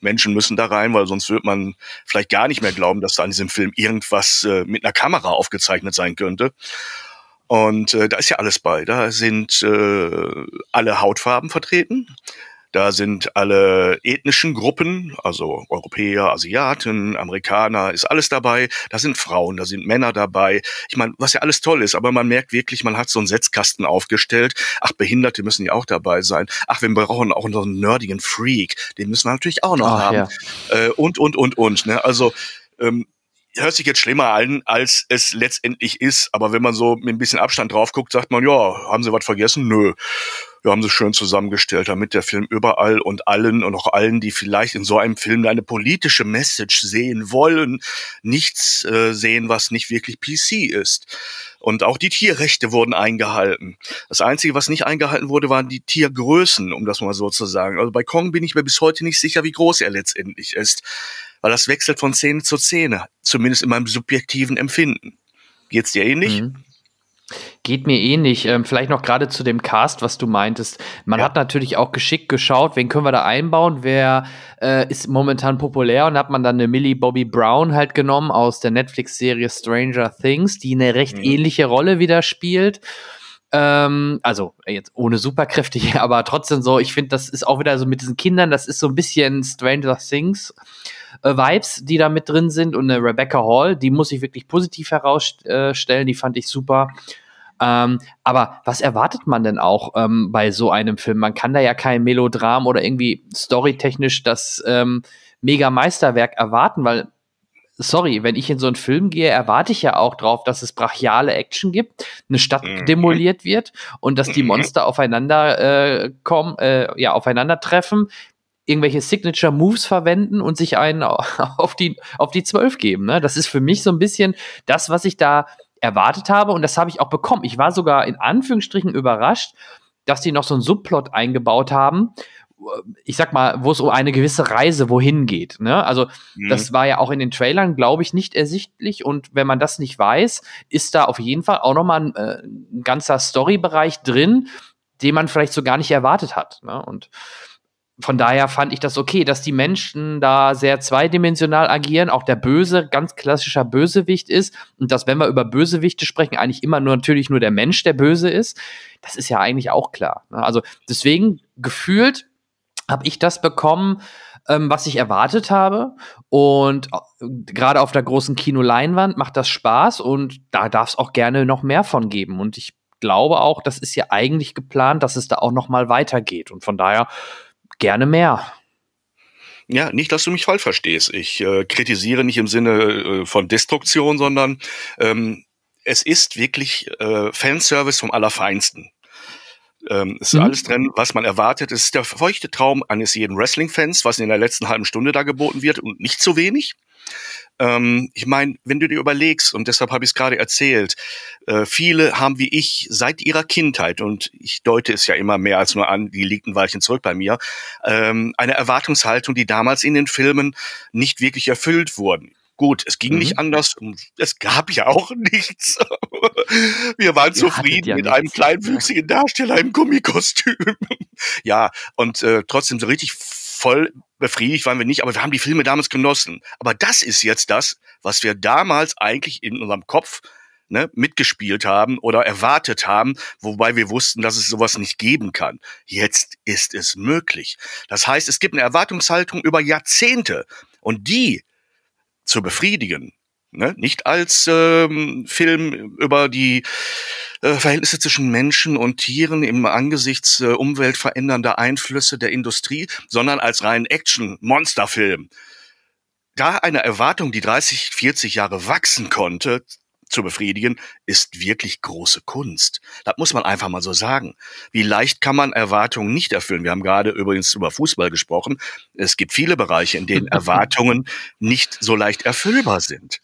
Menschen müssen da rein, weil sonst wird man vielleicht gar nicht mehr glauben, dass da an diesem Film irgendwas äh, mit einer Kamera aufgezeichnet sein könnte. Und äh, da ist ja alles bei. Da sind äh, alle Hautfarben vertreten. Da sind alle ethnischen Gruppen, also Europäer, Asiaten, Amerikaner, ist alles dabei. Da sind Frauen, da sind Männer dabei. Ich meine, was ja alles toll ist, aber man merkt wirklich, man hat so einen Setzkasten aufgestellt. Ach, Behinderte müssen ja auch dabei sein. Ach, wir brauchen auch noch einen nerdigen Freak. Den müssen wir natürlich auch noch Ach, haben. Ja. Äh, und, und, und, und. Ne? Also, ähm, hört sich jetzt schlimmer an, als es letztendlich ist. Aber wenn man so mit ein bisschen Abstand drauf guckt, sagt man, ja, haben sie was vergessen? Nö. Wir haben sie schön zusammengestellt, damit der Film überall und allen und auch allen, die vielleicht in so einem Film eine politische Message sehen wollen, nichts äh, sehen, was nicht wirklich PC ist. Und auch die Tierrechte wurden eingehalten. Das Einzige, was nicht eingehalten wurde, waren die Tiergrößen, um das mal so zu sagen. Also bei Kong bin ich mir bis heute nicht sicher, wie groß er letztendlich ist. Weil das wechselt von Szene zu Szene, zumindest in meinem subjektiven Empfinden. Geht's dir ähnlich? Mhm. Geht mir ähnlich. Eh ähm, vielleicht noch gerade zu dem Cast, was du meintest. Man ja. hat natürlich auch geschickt geschaut, wen können wir da einbauen, wer äh, ist momentan populär und hat man dann eine Millie Bobby Brown halt genommen aus der Netflix-Serie Stranger Things, die eine recht mhm. ähnliche Rolle wieder spielt. Ähm, also jetzt ohne Superkräfte hier, aber trotzdem so, ich finde, das ist auch wieder so mit diesen Kindern, das ist so ein bisschen Stranger Things. Äh, Vibes, die da mit drin sind und eine Rebecca Hall, die muss ich wirklich positiv herausstellen, die fand ich super. Ähm, aber was erwartet man denn auch ähm, bei so einem Film? Man kann da ja kein Melodram oder irgendwie storytechnisch das ähm, mega Meisterwerk erwarten, weil sorry, wenn ich in so einen Film gehe, erwarte ich ja auch drauf, dass es brachiale Action gibt, eine Stadt mhm. demoliert wird und dass die mhm. Monster aufeinander äh, kommen, äh, ja, aufeinandertreffen, irgendwelche Signature Moves verwenden und sich einen auf die auf die zwölf geben. Ne? Das ist für mich so ein bisschen das, was ich da erwartet habe und das habe ich auch bekommen. Ich war sogar in Anführungsstrichen überrascht, dass die noch so einen Subplot eingebaut haben. Ich sag mal, wo es um eine gewisse Reise wohin geht. Ne? Also, mhm. das war ja auch in den Trailern, glaube ich, nicht ersichtlich. Und wenn man das nicht weiß, ist da auf jeden Fall auch nochmal ein, äh, ein ganzer Storybereich drin, den man vielleicht so gar nicht erwartet hat. Ne? Und von daher fand ich das okay, dass die Menschen da sehr zweidimensional agieren, auch der Böse ganz klassischer Bösewicht ist und dass, wenn wir über Bösewichte sprechen, eigentlich immer nur natürlich nur der Mensch der Böse ist. Das ist ja eigentlich auch klar. Ne? Also deswegen gefühlt habe ich das bekommen, ähm, was ich erwartet habe. Und äh, gerade auf der großen Kinoleinwand macht das Spaß und da darf es auch gerne noch mehr von geben. Und ich glaube auch, das ist ja eigentlich geplant, dass es da auch noch mal weitergeht. Und von daher gerne mehr. Ja, nicht, dass du mich falsch verstehst. Ich äh, kritisiere nicht im Sinne äh, von Destruktion, sondern ähm, es ist wirklich äh, Fanservice vom Allerfeinsten. Ähm, es ist mhm. alles drin, was man erwartet. Es ist der feuchte Traum eines jeden Wrestling-Fans, was in der letzten halben Stunde da geboten wird und nicht zu wenig. Ähm, ich meine, wenn du dir überlegst, und deshalb habe ich es gerade erzählt, äh, viele haben wie ich seit ihrer Kindheit, und ich deute es ja immer mehr als nur an, die liegt ein Weilchen zurück bei mir, ähm, eine Erwartungshaltung, die damals in den Filmen nicht wirklich erfüllt wurden. Gut, es ging mhm. nicht anders. Es gab ja auch nichts. Wir waren zufrieden ja mit einem kleinwüchsigen Darsteller im Gummikostüm. ja, und äh, trotzdem so richtig voll befriedigt waren wir nicht, aber wir haben die Filme damals genossen. Aber das ist jetzt das, was wir damals eigentlich in unserem Kopf ne, mitgespielt haben oder erwartet haben, wobei wir wussten, dass es sowas nicht geben kann. Jetzt ist es möglich. Das heißt, es gibt eine Erwartungshaltung über Jahrzehnte und die zu befriedigen, ne, nicht als ähm, Film über die äh, Verhältnisse zwischen Menschen und Tieren im Angesichts äh, umweltverändernder Einflüsse der Industrie, sondern als rein Action-Monsterfilm. Da eine Erwartung, die 30, 40 Jahre wachsen konnte, zu befriedigen, ist wirklich große Kunst. Das muss man einfach mal so sagen. Wie leicht kann man Erwartungen nicht erfüllen? Wir haben gerade übrigens über Fußball gesprochen. Es gibt viele Bereiche, in denen Erwartungen nicht so leicht erfüllbar sind.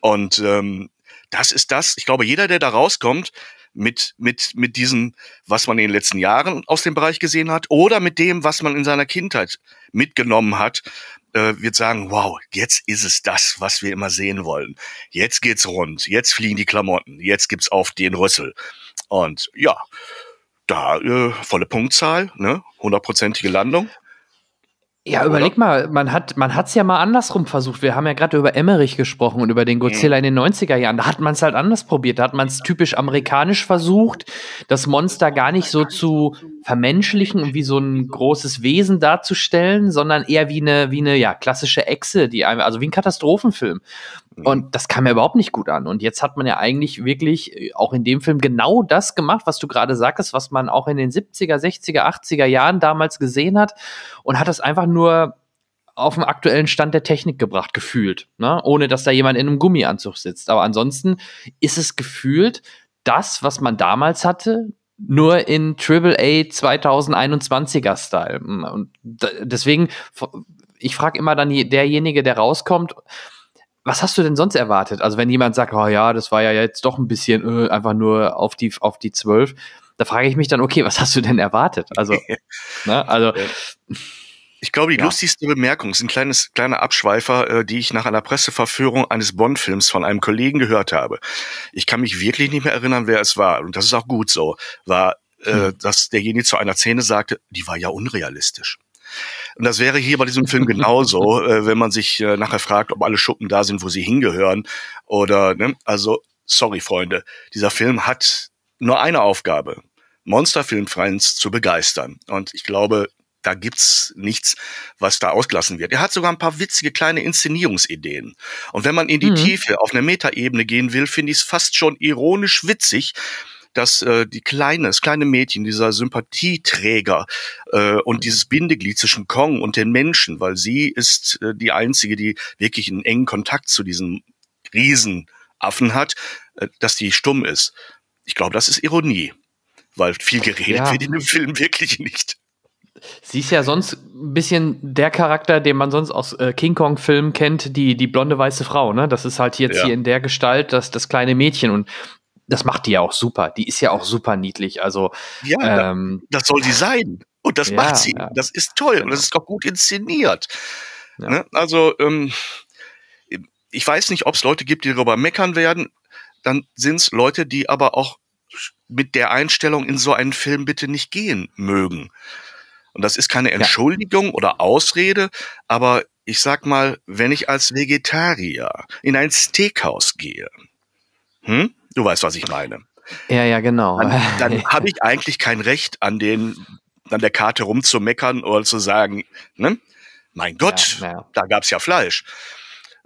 Und ähm, das ist das. Ich glaube, jeder, der da rauskommt, mit, mit, mit diesem, was man in den letzten Jahren aus dem Bereich gesehen hat, oder mit dem, was man in seiner Kindheit mitgenommen hat, äh, wird sagen, wow, jetzt ist es das, was wir immer sehen wollen. Jetzt geht's rund, jetzt fliegen die Klamotten, jetzt gibt's auf den Rüssel. Und ja, da äh, volle Punktzahl, ne, hundertprozentige Landung. Ja, überleg mal, man hat man hat's ja mal andersrum versucht. Wir haben ja gerade über Emmerich gesprochen und über den Godzilla mhm. in den 90er Jahren. Da hat man es halt anders probiert. Da hat man es typisch amerikanisch versucht, das Monster gar nicht so zu vermenschlichen und wie so ein großes Wesen darzustellen, sondern eher wie eine wie eine ja klassische Echse, die einem, also wie ein Katastrophenfilm. Mhm. Und das kam ja überhaupt nicht gut an. Und jetzt hat man ja eigentlich wirklich äh, auch in dem Film genau das gemacht, was du gerade sagtest, was man auch in den 70er, 60er, 80er Jahren damals gesehen hat und hat das einfach nur auf den aktuellen Stand der Technik gebracht, gefühlt, ne? ohne dass da jemand in einem Gummianzug sitzt. Aber ansonsten ist es gefühlt das, was man damals hatte, nur in AAA 2021er Style. Und deswegen, ich frage immer dann derjenige, der rauskommt, was hast du denn sonst erwartet? Also wenn jemand sagt, oh ja, das war ja jetzt doch ein bisschen äh, einfach nur auf die auf die zwölf, da frage ich mich dann, okay, was hast du denn erwartet? Also, ne, also ich glaube, die ja. lustigste Bemerkung ist ein kleines kleiner Abschweifer, äh, die ich nach einer Presseverführung eines Bond-Films von einem Kollegen gehört habe. Ich kann mich wirklich nicht mehr erinnern, wer es war, und das ist auch gut so. War, äh, hm. dass derjenige zu einer Szene sagte, die war ja unrealistisch. Und das wäre hier bei diesem Film genauso, äh, wenn man sich äh, nachher fragt, ob alle Schuppen da sind, wo sie hingehören. Oder, ne? also, sorry, Freunde, dieser Film hat nur eine Aufgabe, Monsterfilmfans zu begeistern. Und ich glaube, da gibt's nichts, was da ausgelassen wird. Er hat sogar ein paar witzige kleine Inszenierungsideen. Und wenn man in die mhm. Tiefe auf eine Metaebene gehen will, finde ich es fast schon ironisch witzig, dass äh, die kleine, das kleine Mädchen, dieser Sympathieträger äh, und dieses Bindeglied zwischen Kong und den Menschen, weil sie ist äh, die einzige, die wirklich einen engen Kontakt zu diesem Riesenaffen hat, äh, dass die stumm ist. Ich glaube, das ist Ironie, weil viel geredet ja. wird in dem Film wirklich nicht. Sie ist ja sonst ein bisschen der Charakter, den man sonst aus äh, King Kong-Filmen kennt, die, die blonde weiße Frau, ne? Das ist halt jetzt ja. hier in der Gestalt das, das kleine Mädchen. Und das macht die ja auch super. Die ist ja auch super niedlich. Also ja, ähm, das soll sie sein. Und das ja, macht sie. Ja. Das ist toll und das ist auch gut inszeniert. Ja. Ne? Also ähm, ich weiß nicht, ob es Leute gibt, die darüber meckern werden. Dann sind es Leute, die aber auch mit der Einstellung in so einen Film bitte nicht gehen mögen. Und das ist keine Entschuldigung oder Ausrede, aber ich sag mal, wenn ich als Vegetarier in ein Steakhouse gehe, hm? Du weißt, was ich meine. Ja, ja, genau. Dann, dann habe ich eigentlich kein Recht, an den, an der Karte rumzumeckern oder zu sagen, ne? Mein Gott, ja, ja. da gab's ja Fleisch.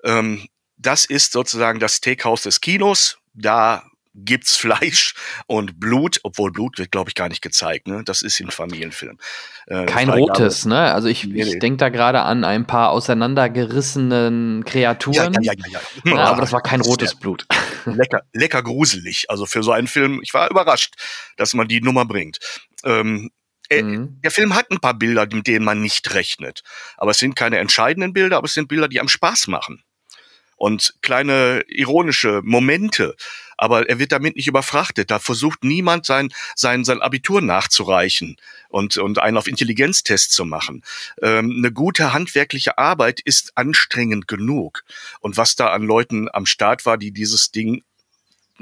Ähm, das ist sozusagen das Steakhouse des Kinos. Da gibt's Fleisch und Blut, obwohl Blut wird, glaube ich, gar nicht gezeigt. Ne? Das ist ein Familienfilm. Äh, Kein rotes, ne? Also ich, nee, ich denke da gerade an ein paar auseinandergerissenen Kreaturen. Ja, ja, ja, ja. ja. Ne? aber das war kein rotes Blut. Lecker, lecker gruselig. Also für so einen Film, ich war überrascht, dass man die Nummer bringt. Ähm, äh, mhm. Der Film hat ein paar Bilder, mit denen man nicht rechnet. Aber es sind keine entscheidenden Bilder, aber es sind Bilder, die einem Spaß machen. Und kleine ironische Momente aber er wird damit nicht überfrachtet. Da versucht niemand sein, sein, sein Abitur nachzureichen und, und einen auf Intelligenztest zu machen. Ähm, eine gute handwerkliche Arbeit ist anstrengend genug. Und was da an Leuten am Start war, die dieses Ding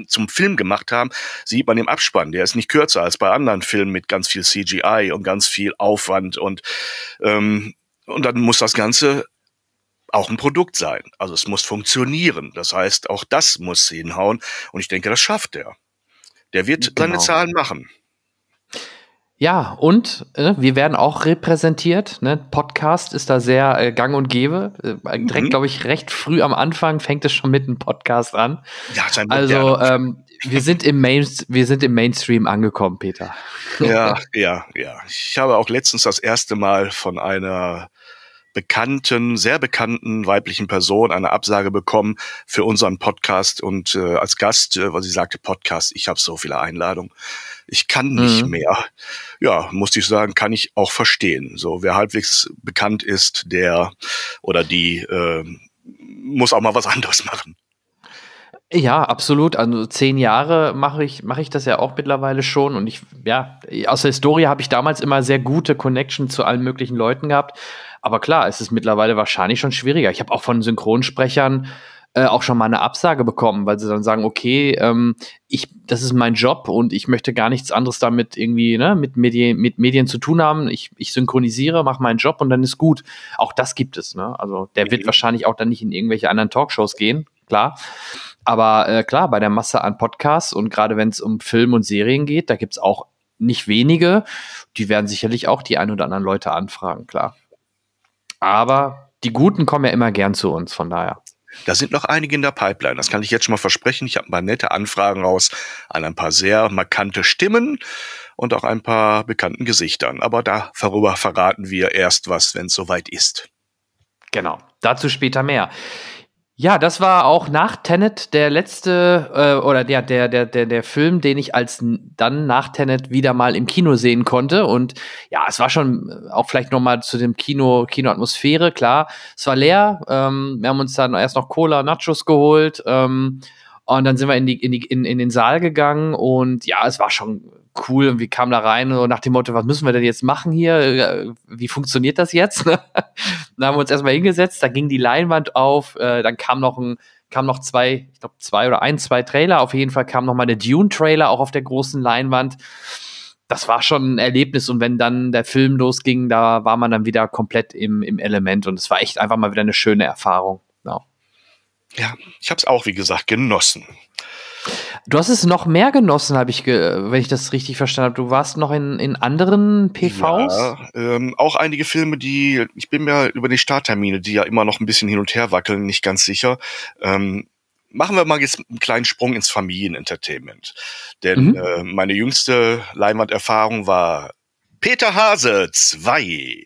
zum Film gemacht haben, sieht man im Abspann. Der ist nicht kürzer als bei anderen Filmen mit ganz viel CGI und ganz viel Aufwand und ähm, und dann muss das Ganze auch ein Produkt sein. Also es muss funktionieren. Das heißt, auch das muss hinhauen. Und ich denke, das schafft er. Der wird genau. seine Zahlen machen. Ja, und äh, wir werden auch repräsentiert. Ne? Podcast ist da sehr äh, gang und gäbe. Äh, direkt, mhm. glaube ich, recht früh am Anfang fängt es schon mit einem Podcast an. Ja, sein also ähm, wir sind im Main, wir sind im Mainstream angekommen, Peter. Ja, ja, ja. Ich habe auch letztens das erste Mal von einer bekannten, sehr bekannten weiblichen Person eine Absage bekommen für unseren Podcast und äh, als Gast, äh, weil sie sagte, Podcast, ich habe so viele Einladungen. Ich kann nicht mhm. mehr. Ja, musste ich sagen, kann ich auch verstehen. So, wer halbwegs bekannt ist, der oder die äh, muss auch mal was anderes machen. Ja, absolut. Also zehn Jahre mache ich, mache ich das ja auch mittlerweile schon. Und ich, ja, aus der Historie habe ich damals immer sehr gute Connection zu allen möglichen Leuten gehabt. Aber klar, es ist mittlerweile wahrscheinlich schon schwieriger. Ich habe auch von Synchronsprechern äh, auch schon mal eine Absage bekommen, weil sie dann sagen, okay, ähm, ich, das ist mein Job und ich möchte gar nichts anderes damit irgendwie ne, mit, Medien, mit Medien zu tun haben. Ich, ich synchronisiere, mache meinen Job und dann ist gut. Auch das gibt es. Ne? Also der wird mhm. wahrscheinlich auch dann nicht in irgendwelche anderen Talkshows gehen, klar. Aber äh, klar, bei der Masse an Podcasts und gerade wenn es um Film und Serien geht, da gibt's auch nicht wenige. Die werden sicherlich auch die ein oder anderen Leute anfragen, klar. Aber die Guten kommen ja immer gern zu uns, von daher. Da sind noch einige in der Pipeline. Das kann ich jetzt schon mal versprechen. Ich habe ein paar nette Anfragen raus an ein paar sehr markante Stimmen und auch ein paar bekannten Gesichtern. Aber darüber verraten wir erst was, wenn es soweit ist. Genau. Dazu später mehr. Ja, das war auch nach Tenet der letzte äh, oder der, der, der, der, der Film, den ich als dann nach Tenet wieder mal im Kino sehen konnte. Und ja, es war schon äh, auch vielleicht noch mal zu dem Kino, Kinoatmosphäre, klar. Es war leer. Ähm, wir haben uns dann erst noch Cola, Nachos geholt. Ähm, und dann sind wir in, die, in, die, in, in den Saal gegangen und ja, es war schon cool und wir kamen da rein und nach dem Motto, was müssen wir denn jetzt machen hier? Äh, wie funktioniert das jetzt? dann haben wir uns erstmal hingesetzt, da ging die Leinwand auf, äh, dann kam noch ein kam noch zwei, ich glaube zwei oder ein, zwei Trailer. Auf jeden Fall kam noch mal der Dune-Trailer auch auf der großen Leinwand. Das war schon ein Erlebnis und wenn dann der Film losging, da war man dann wieder komplett im, im Element und es war echt einfach mal wieder eine schöne Erfahrung. Ja, ja ich habe es auch, wie gesagt, genossen. Du hast es noch mehr genossen, habe ich, wenn ich das richtig verstanden habe. Du warst noch in, in anderen PVs? Ja, ähm, auch einige Filme, die, ich bin mir über die Starttermine, die ja immer noch ein bisschen hin und her wackeln, nicht ganz sicher. Ähm, machen wir mal jetzt einen kleinen Sprung ins Familienentertainment. Denn mhm. äh, meine jüngste Leinwanderfahrung war Peter Hase 2.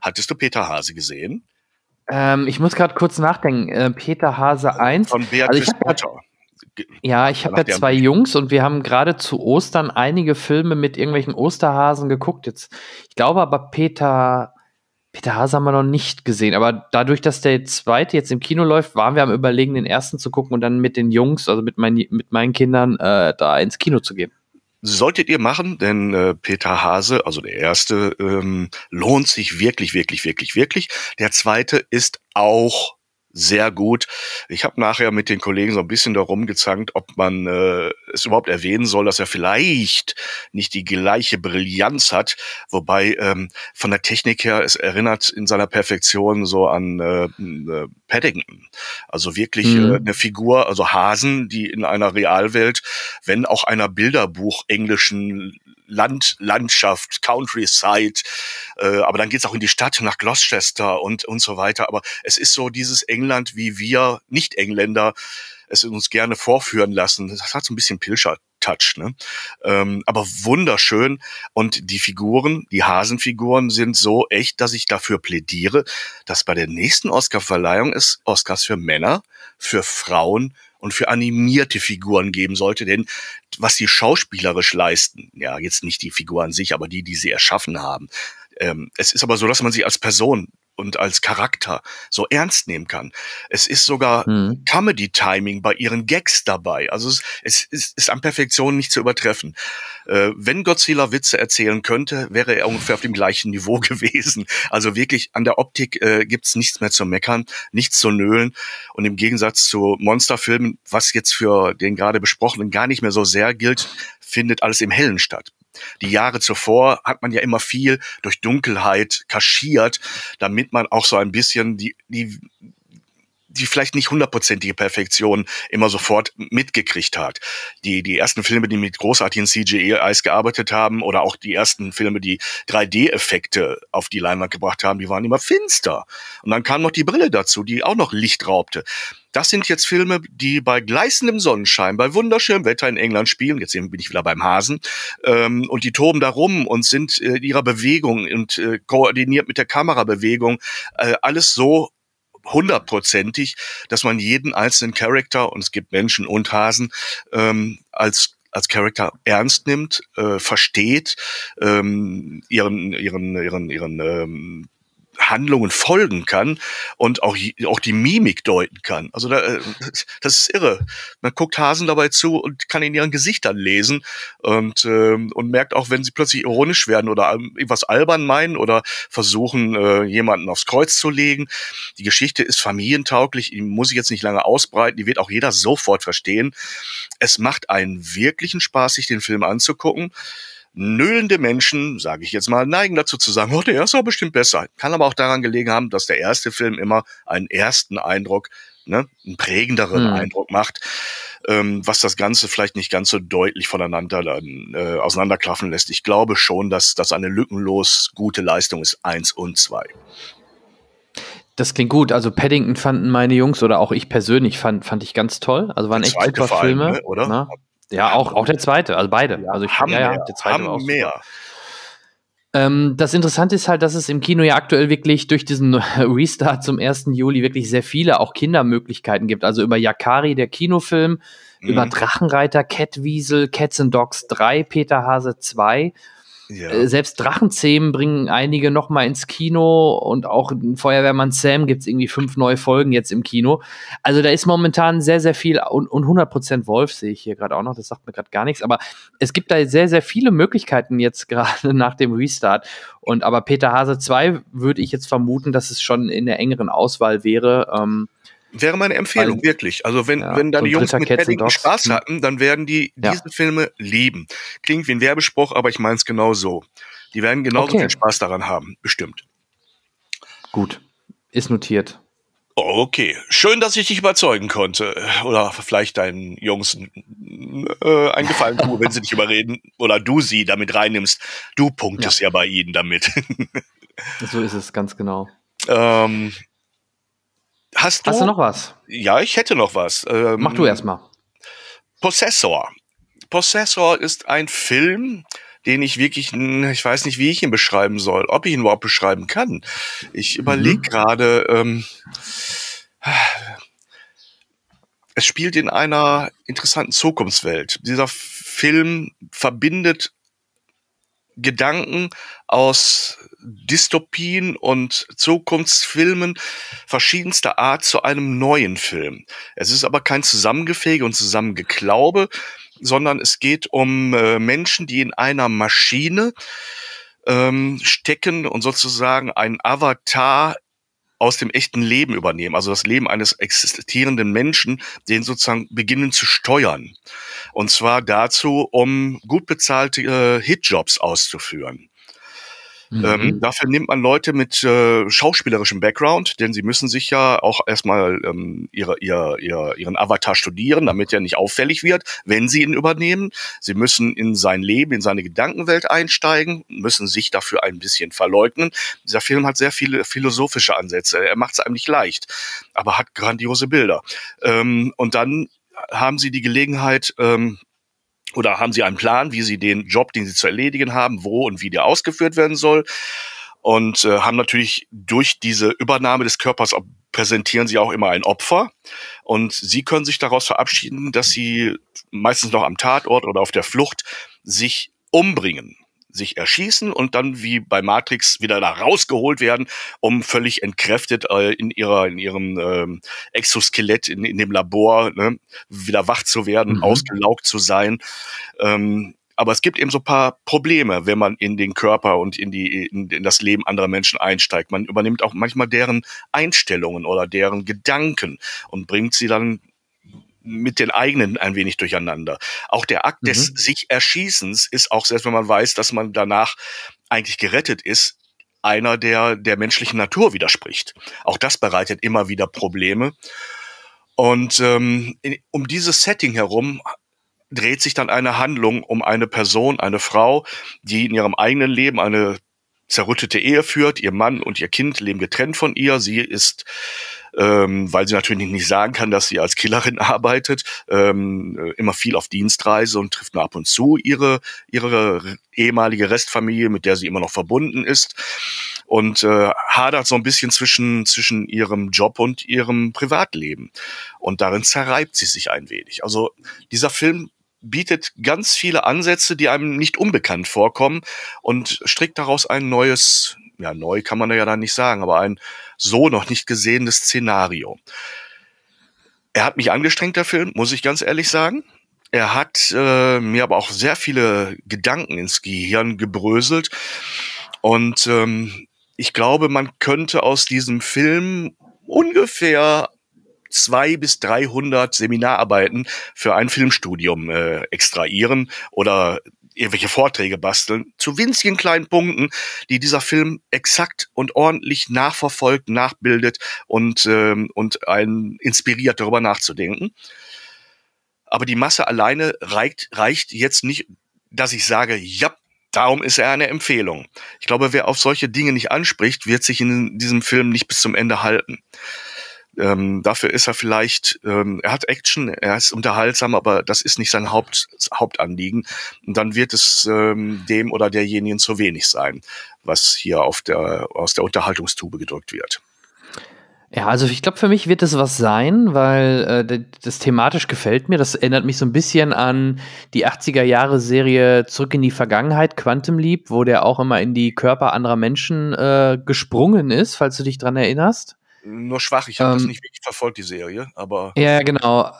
Hattest du Peter Hase gesehen? Ähm, ich muss gerade kurz nachdenken. Äh, Peter Hase 1. Von Beatrice also Potter. Ja, ich habe ja zwei Jungs und wir haben gerade zu Ostern einige Filme mit irgendwelchen Osterhasen geguckt. Jetzt, ich glaube aber Peter, Peter Hase haben wir noch nicht gesehen. Aber dadurch, dass der zweite jetzt im Kino läuft, waren wir am überlegen, den ersten zu gucken und dann mit den Jungs, also mit, mein, mit meinen Kindern, äh, da ins Kino zu gehen. Solltet ihr machen, denn äh, Peter Hase, also der erste, ähm, lohnt sich wirklich, wirklich, wirklich, wirklich. Der zweite ist auch sehr gut. Ich habe nachher mit den Kollegen so ein bisschen darum gezankt, ob man äh, es überhaupt erwähnen soll, dass er vielleicht nicht die gleiche Brillanz hat, wobei ähm, von der Technik her es erinnert in seiner Perfektion so an äh, äh, Paddington. Also wirklich mhm. äh, eine Figur, also Hasen, die in einer Realwelt, wenn auch einer Bilderbuch englischen Land, Landschaft, Countryside, äh, aber dann geht's auch in die Stadt nach Gloucester und und so weiter. Aber es ist so dieses England, wie wir Nicht-Engländer es uns gerne vorführen lassen. Das hat so ein bisschen Pilcher. Touch, ne? Ähm, aber wunderschön. Und die Figuren, die Hasenfiguren sind so echt, dass ich dafür plädiere, dass bei der nächsten Oscarverleihung es Oscars für Männer, für Frauen und für animierte Figuren geben sollte, denn was sie schauspielerisch leisten, ja, jetzt nicht die Figur an sich, aber die, die sie erschaffen haben. Ähm, es ist aber so, dass man sie als Person und als Charakter so ernst nehmen kann. Es ist sogar mhm. Comedy-Timing bei ihren Gags dabei. Also es, es, es ist an Perfektion nicht zu übertreffen. Äh, wenn Godzilla Witze erzählen könnte, wäre er ungefähr auf dem gleichen Niveau gewesen. Also wirklich an der Optik äh, gibt's nichts mehr zu meckern, nichts zu nölen. Und im Gegensatz zu Monsterfilmen, was jetzt für den gerade besprochenen gar nicht mehr so sehr gilt, findet alles im Hellen statt. Die Jahre zuvor hat man ja immer viel durch Dunkelheit kaschiert, damit man auch so ein bisschen die, die die vielleicht nicht hundertprozentige Perfektion immer sofort mitgekriegt hat. Die, die ersten Filme, die mit großartigen CGI-Eis gearbeitet haben oder auch die ersten Filme, die 3D-Effekte auf die Leinwand gebracht haben, die waren immer finster. Und dann kam noch die Brille dazu, die auch noch Licht raubte. Das sind jetzt Filme, die bei gleißendem Sonnenschein, bei wunderschönem Wetter in England spielen. Jetzt bin ich wieder beim Hasen. Ähm, und die toben da rum und sind äh, ihrer Bewegung und äh, koordiniert mit der Kamerabewegung äh, alles so hundertprozentig, dass man jeden einzelnen Charakter, und es gibt Menschen und Hasen, ähm, als als Charakter ernst nimmt, äh, versteht, ähm, ihren ihren ihren ihren ähm, Handlungen folgen kann und auch, auch die Mimik deuten kann. Also da, äh, das ist irre. Man guckt Hasen dabei zu und kann in ihren Gesichtern lesen und, ähm, und merkt auch, wenn sie plötzlich ironisch werden oder irgendwas albern meinen oder versuchen, äh, jemanden aufs Kreuz zu legen. Die Geschichte ist familientauglich, die muss ich jetzt nicht lange ausbreiten, die wird auch jeder sofort verstehen. Es macht einen wirklichen Spaß, sich den Film anzugucken. Nöhlende Menschen, sage ich jetzt mal, neigen dazu zu sagen, oh, der erste war bestimmt besser. Kann aber auch daran gelegen haben, dass der erste Film immer einen ersten Eindruck, ne, einen prägenderen mhm. Eindruck macht, ähm, was das Ganze vielleicht nicht ganz so deutlich voneinander dann, äh, auseinanderklaffen lässt. Ich glaube schon, dass das eine lückenlos gute Leistung ist, eins und zwei. Das klingt gut. Also Paddington fanden meine Jungs oder auch ich persönlich fand, fand ich ganz toll. Also waren echt super Filme, ne, oder? Na? Ja, auch, auch der zweite, also beide. Ja, also ich, haben ja, ja, der zweite haben mehr. Ähm, das Interessante ist halt, dass es im Kino ja aktuell wirklich durch diesen Restart zum 1. Juli wirklich sehr viele auch Kindermöglichkeiten gibt. Also über Yakari, der Kinofilm, mhm. über Drachenreiter, Catwiesel, Cats and Dogs 3, Peter Hase 2 ja. Äh, selbst Drachenzähmen bringen einige noch mal ins Kino und auch Feuerwehrmann Sam gibt es irgendwie fünf neue Folgen jetzt im Kino. Also da ist momentan sehr, sehr viel und, und 100% Wolf sehe ich hier gerade auch noch, das sagt mir gerade gar nichts, aber es gibt da sehr, sehr viele Möglichkeiten jetzt gerade nach dem Restart und aber Peter Hase 2 würde ich jetzt vermuten, dass es schon in der engeren Auswahl wäre. Ähm, Wäre meine Empfehlung, Weil, wirklich. Also wenn, ja, wenn deine so Jungs mit Paddington Spaß hm. hatten, dann werden die ja. diese Filme lieben. Klingt wie ein Werbespruch, aber ich meine es genau so. Die werden genauso okay. viel Spaß daran haben, bestimmt. Gut, ist notiert. Okay, schön, dass ich dich überzeugen konnte. Oder vielleicht deinen Jungs äh, einen Gefallen tue, wenn sie dich überreden. Oder du sie damit reinnimmst. Du punktest ja, ja bei ihnen damit. so ist es, ganz genau. Ähm, Hast du, Hast du noch was? Ja, ich hätte noch was. Ähm, Mach du erstmal. Possessor. Possessor ist ein Film, den ich wirklich, ich weiß nicht, wie ich ihn beschreiben soll, ob ich ihn überhaupt beschreiben kann. Ich überlege mhm. gerade, ähm, es spielt in einer interessanten Zukunftswelt. Dieser Film verbindet Gedanken aus Dystopien und Zukunftsfilmen verschiedenster Art zu einem neuen Film. Es ist aber kein Zusammengefege und Zusammengeklaube, sondern es geht um äh, Menschen, die in einer Maschine ähm, stecken und sozusagen ein Avatar aus dem echten Leben übernehmen, also das Leben eines existierenden Menschen, den sozusagen beginnen zu steuern. Und zwar dazu, um gut bezahlte äh, Hitjobs auszuführen. Mhm. Ähm, dafür nimmt man Leute mit äh, schauspielerischem Background, denn sie müssen sich ja auch erstmal ähm, ihre, ihr, ihr, ihren Avatar studieren, damit er nicht auffällig wird, wenn sie ihn übernehmen. Sie müssen in sein Leben, in seine Gedankenwelt einsteigen, müssen sich dafür ein bisschen verleugnen. Dieser Film hat sehr viele philosophische Ansätze. Er macht es einem nicht leicht, aber hat grandiose Bilder. Ähm, und dann haben sie die Gelegenheit, ähm, oder haben Sie einen Plan, wie Sie den Job, den Sie zu erledigen haben, wo und wie der ausgeführt werden soll? Und äh, haben natürlich durch diese Übernahme des Körpers präsentieren Sie auch immer ein Opfer. Und Sie können sich daraus verabschieden, dass Sie meistens noch am Tatort oder auf der Flucht sich umbringen sich erschießen und dann wie bei Matrix wieder da rausgeholt werden, um völlig entkräftet äh, in ihrer in ihrem ähm, Exoskelett in, in dem Labor ne, wieder wach zu werden, mhm. ausgelaugt zu sein. Ähm, aber es gibt eben so paar Probleme, wenn man in den Körper und in die in, in das Leben anderer Menschen einsteigt. Man übernimmt auch manchmal deren Einstellungen oder deren Gedanken und bringt sie dann mit den eigenen ein wenig durcheinander. Auch der Akt mhm. des sich Erschießens ist auch, selbst wenn man weiß, dass man danach eigentlich gerettet ist, einer, der der menschlichen Natur widerspricht. Auch das bereitet immer wieder Probleme. Und ähm, um dieses Setting herum dreht sich dann eine Handlung um eine Person, eine Frau, die in ihrem eigenen Leben eine zerrüttete Ehe führt. Ihr Mann und ihr Kind leben getrennt von ihr. Sie ist ähm, weil sie natürlich nicht sagen kann, dass sie als Killerin arbeitet, ähm, immer viel auf Dienstreise und trifft nur ab und zu ihre, ihre ehemalige Restfamilie, mit der sie immer noch verbunden ist und äh, hadert so ein bisschen zwischen, zwischen ihrem Job und ihrem Privatleben. Und darin zerreibt sie sich ein wenig. Also dieser Film bietet ganz viele Ansätze, die einem nicht unbekannt vorkommen und strickt daraus ein neues, ja, neu kann man ja dann nicht sagen, aber ein so noch nicht gesehenes Szenario. Er hat mich angestrengt, der Film, muss ich ganz ehrlich sagen. Er hat äh, mir aber auch sehr viele Gedanken ins Gehirn gebröselt. Und ähm, ich glaube, man könnte aus diesem Film ungefähr zwei bis dreihundert Seminararbeiten für ein Filmstudium äh, extrahieren oder irgendwelche Vorträge basteln, zu winzigen kleinen Punkten, die dieser Film exakt und ordentlich nachverfolgt, nachbildet und, ähm, und einen inspiriert, darüber nachzudenken. Aber die Masse alleine reicht, reicht jetzt nicht, dass ich sage, ja, darum ist er eine Empfehlung. Ich glaube, wer auf solche Dinge nicht anspricht, wird sich in diesem Film nicht bis zum Ende halten. Ähm, dafür ist er vielleicht, ähm, er hat Action, er ist unterhaltsam, aber das ist nicht sein Haupt, Hauptanliegen. Und dann wird es ähm, dem oder derjenigen zu wenig sein, was hier auf der, aus der Unterhaltungstube gedrückt wird. Ja, also ich glaube, für mich wird es was sein, weil äh, das thematisch gefällt mir. Das erinnert mich so ein bisschen an die 80er Jahre Serie Zurück in die Vergangenheit, Quantum Leap, wo der auch immer in die Körper anderer Menschen äh, gesprungen ist, falls du dich dran erinnerst. Nur schwach, ich habe ähm, das nicht wirklich verfolgt, die Serie, aber. Ja, genau.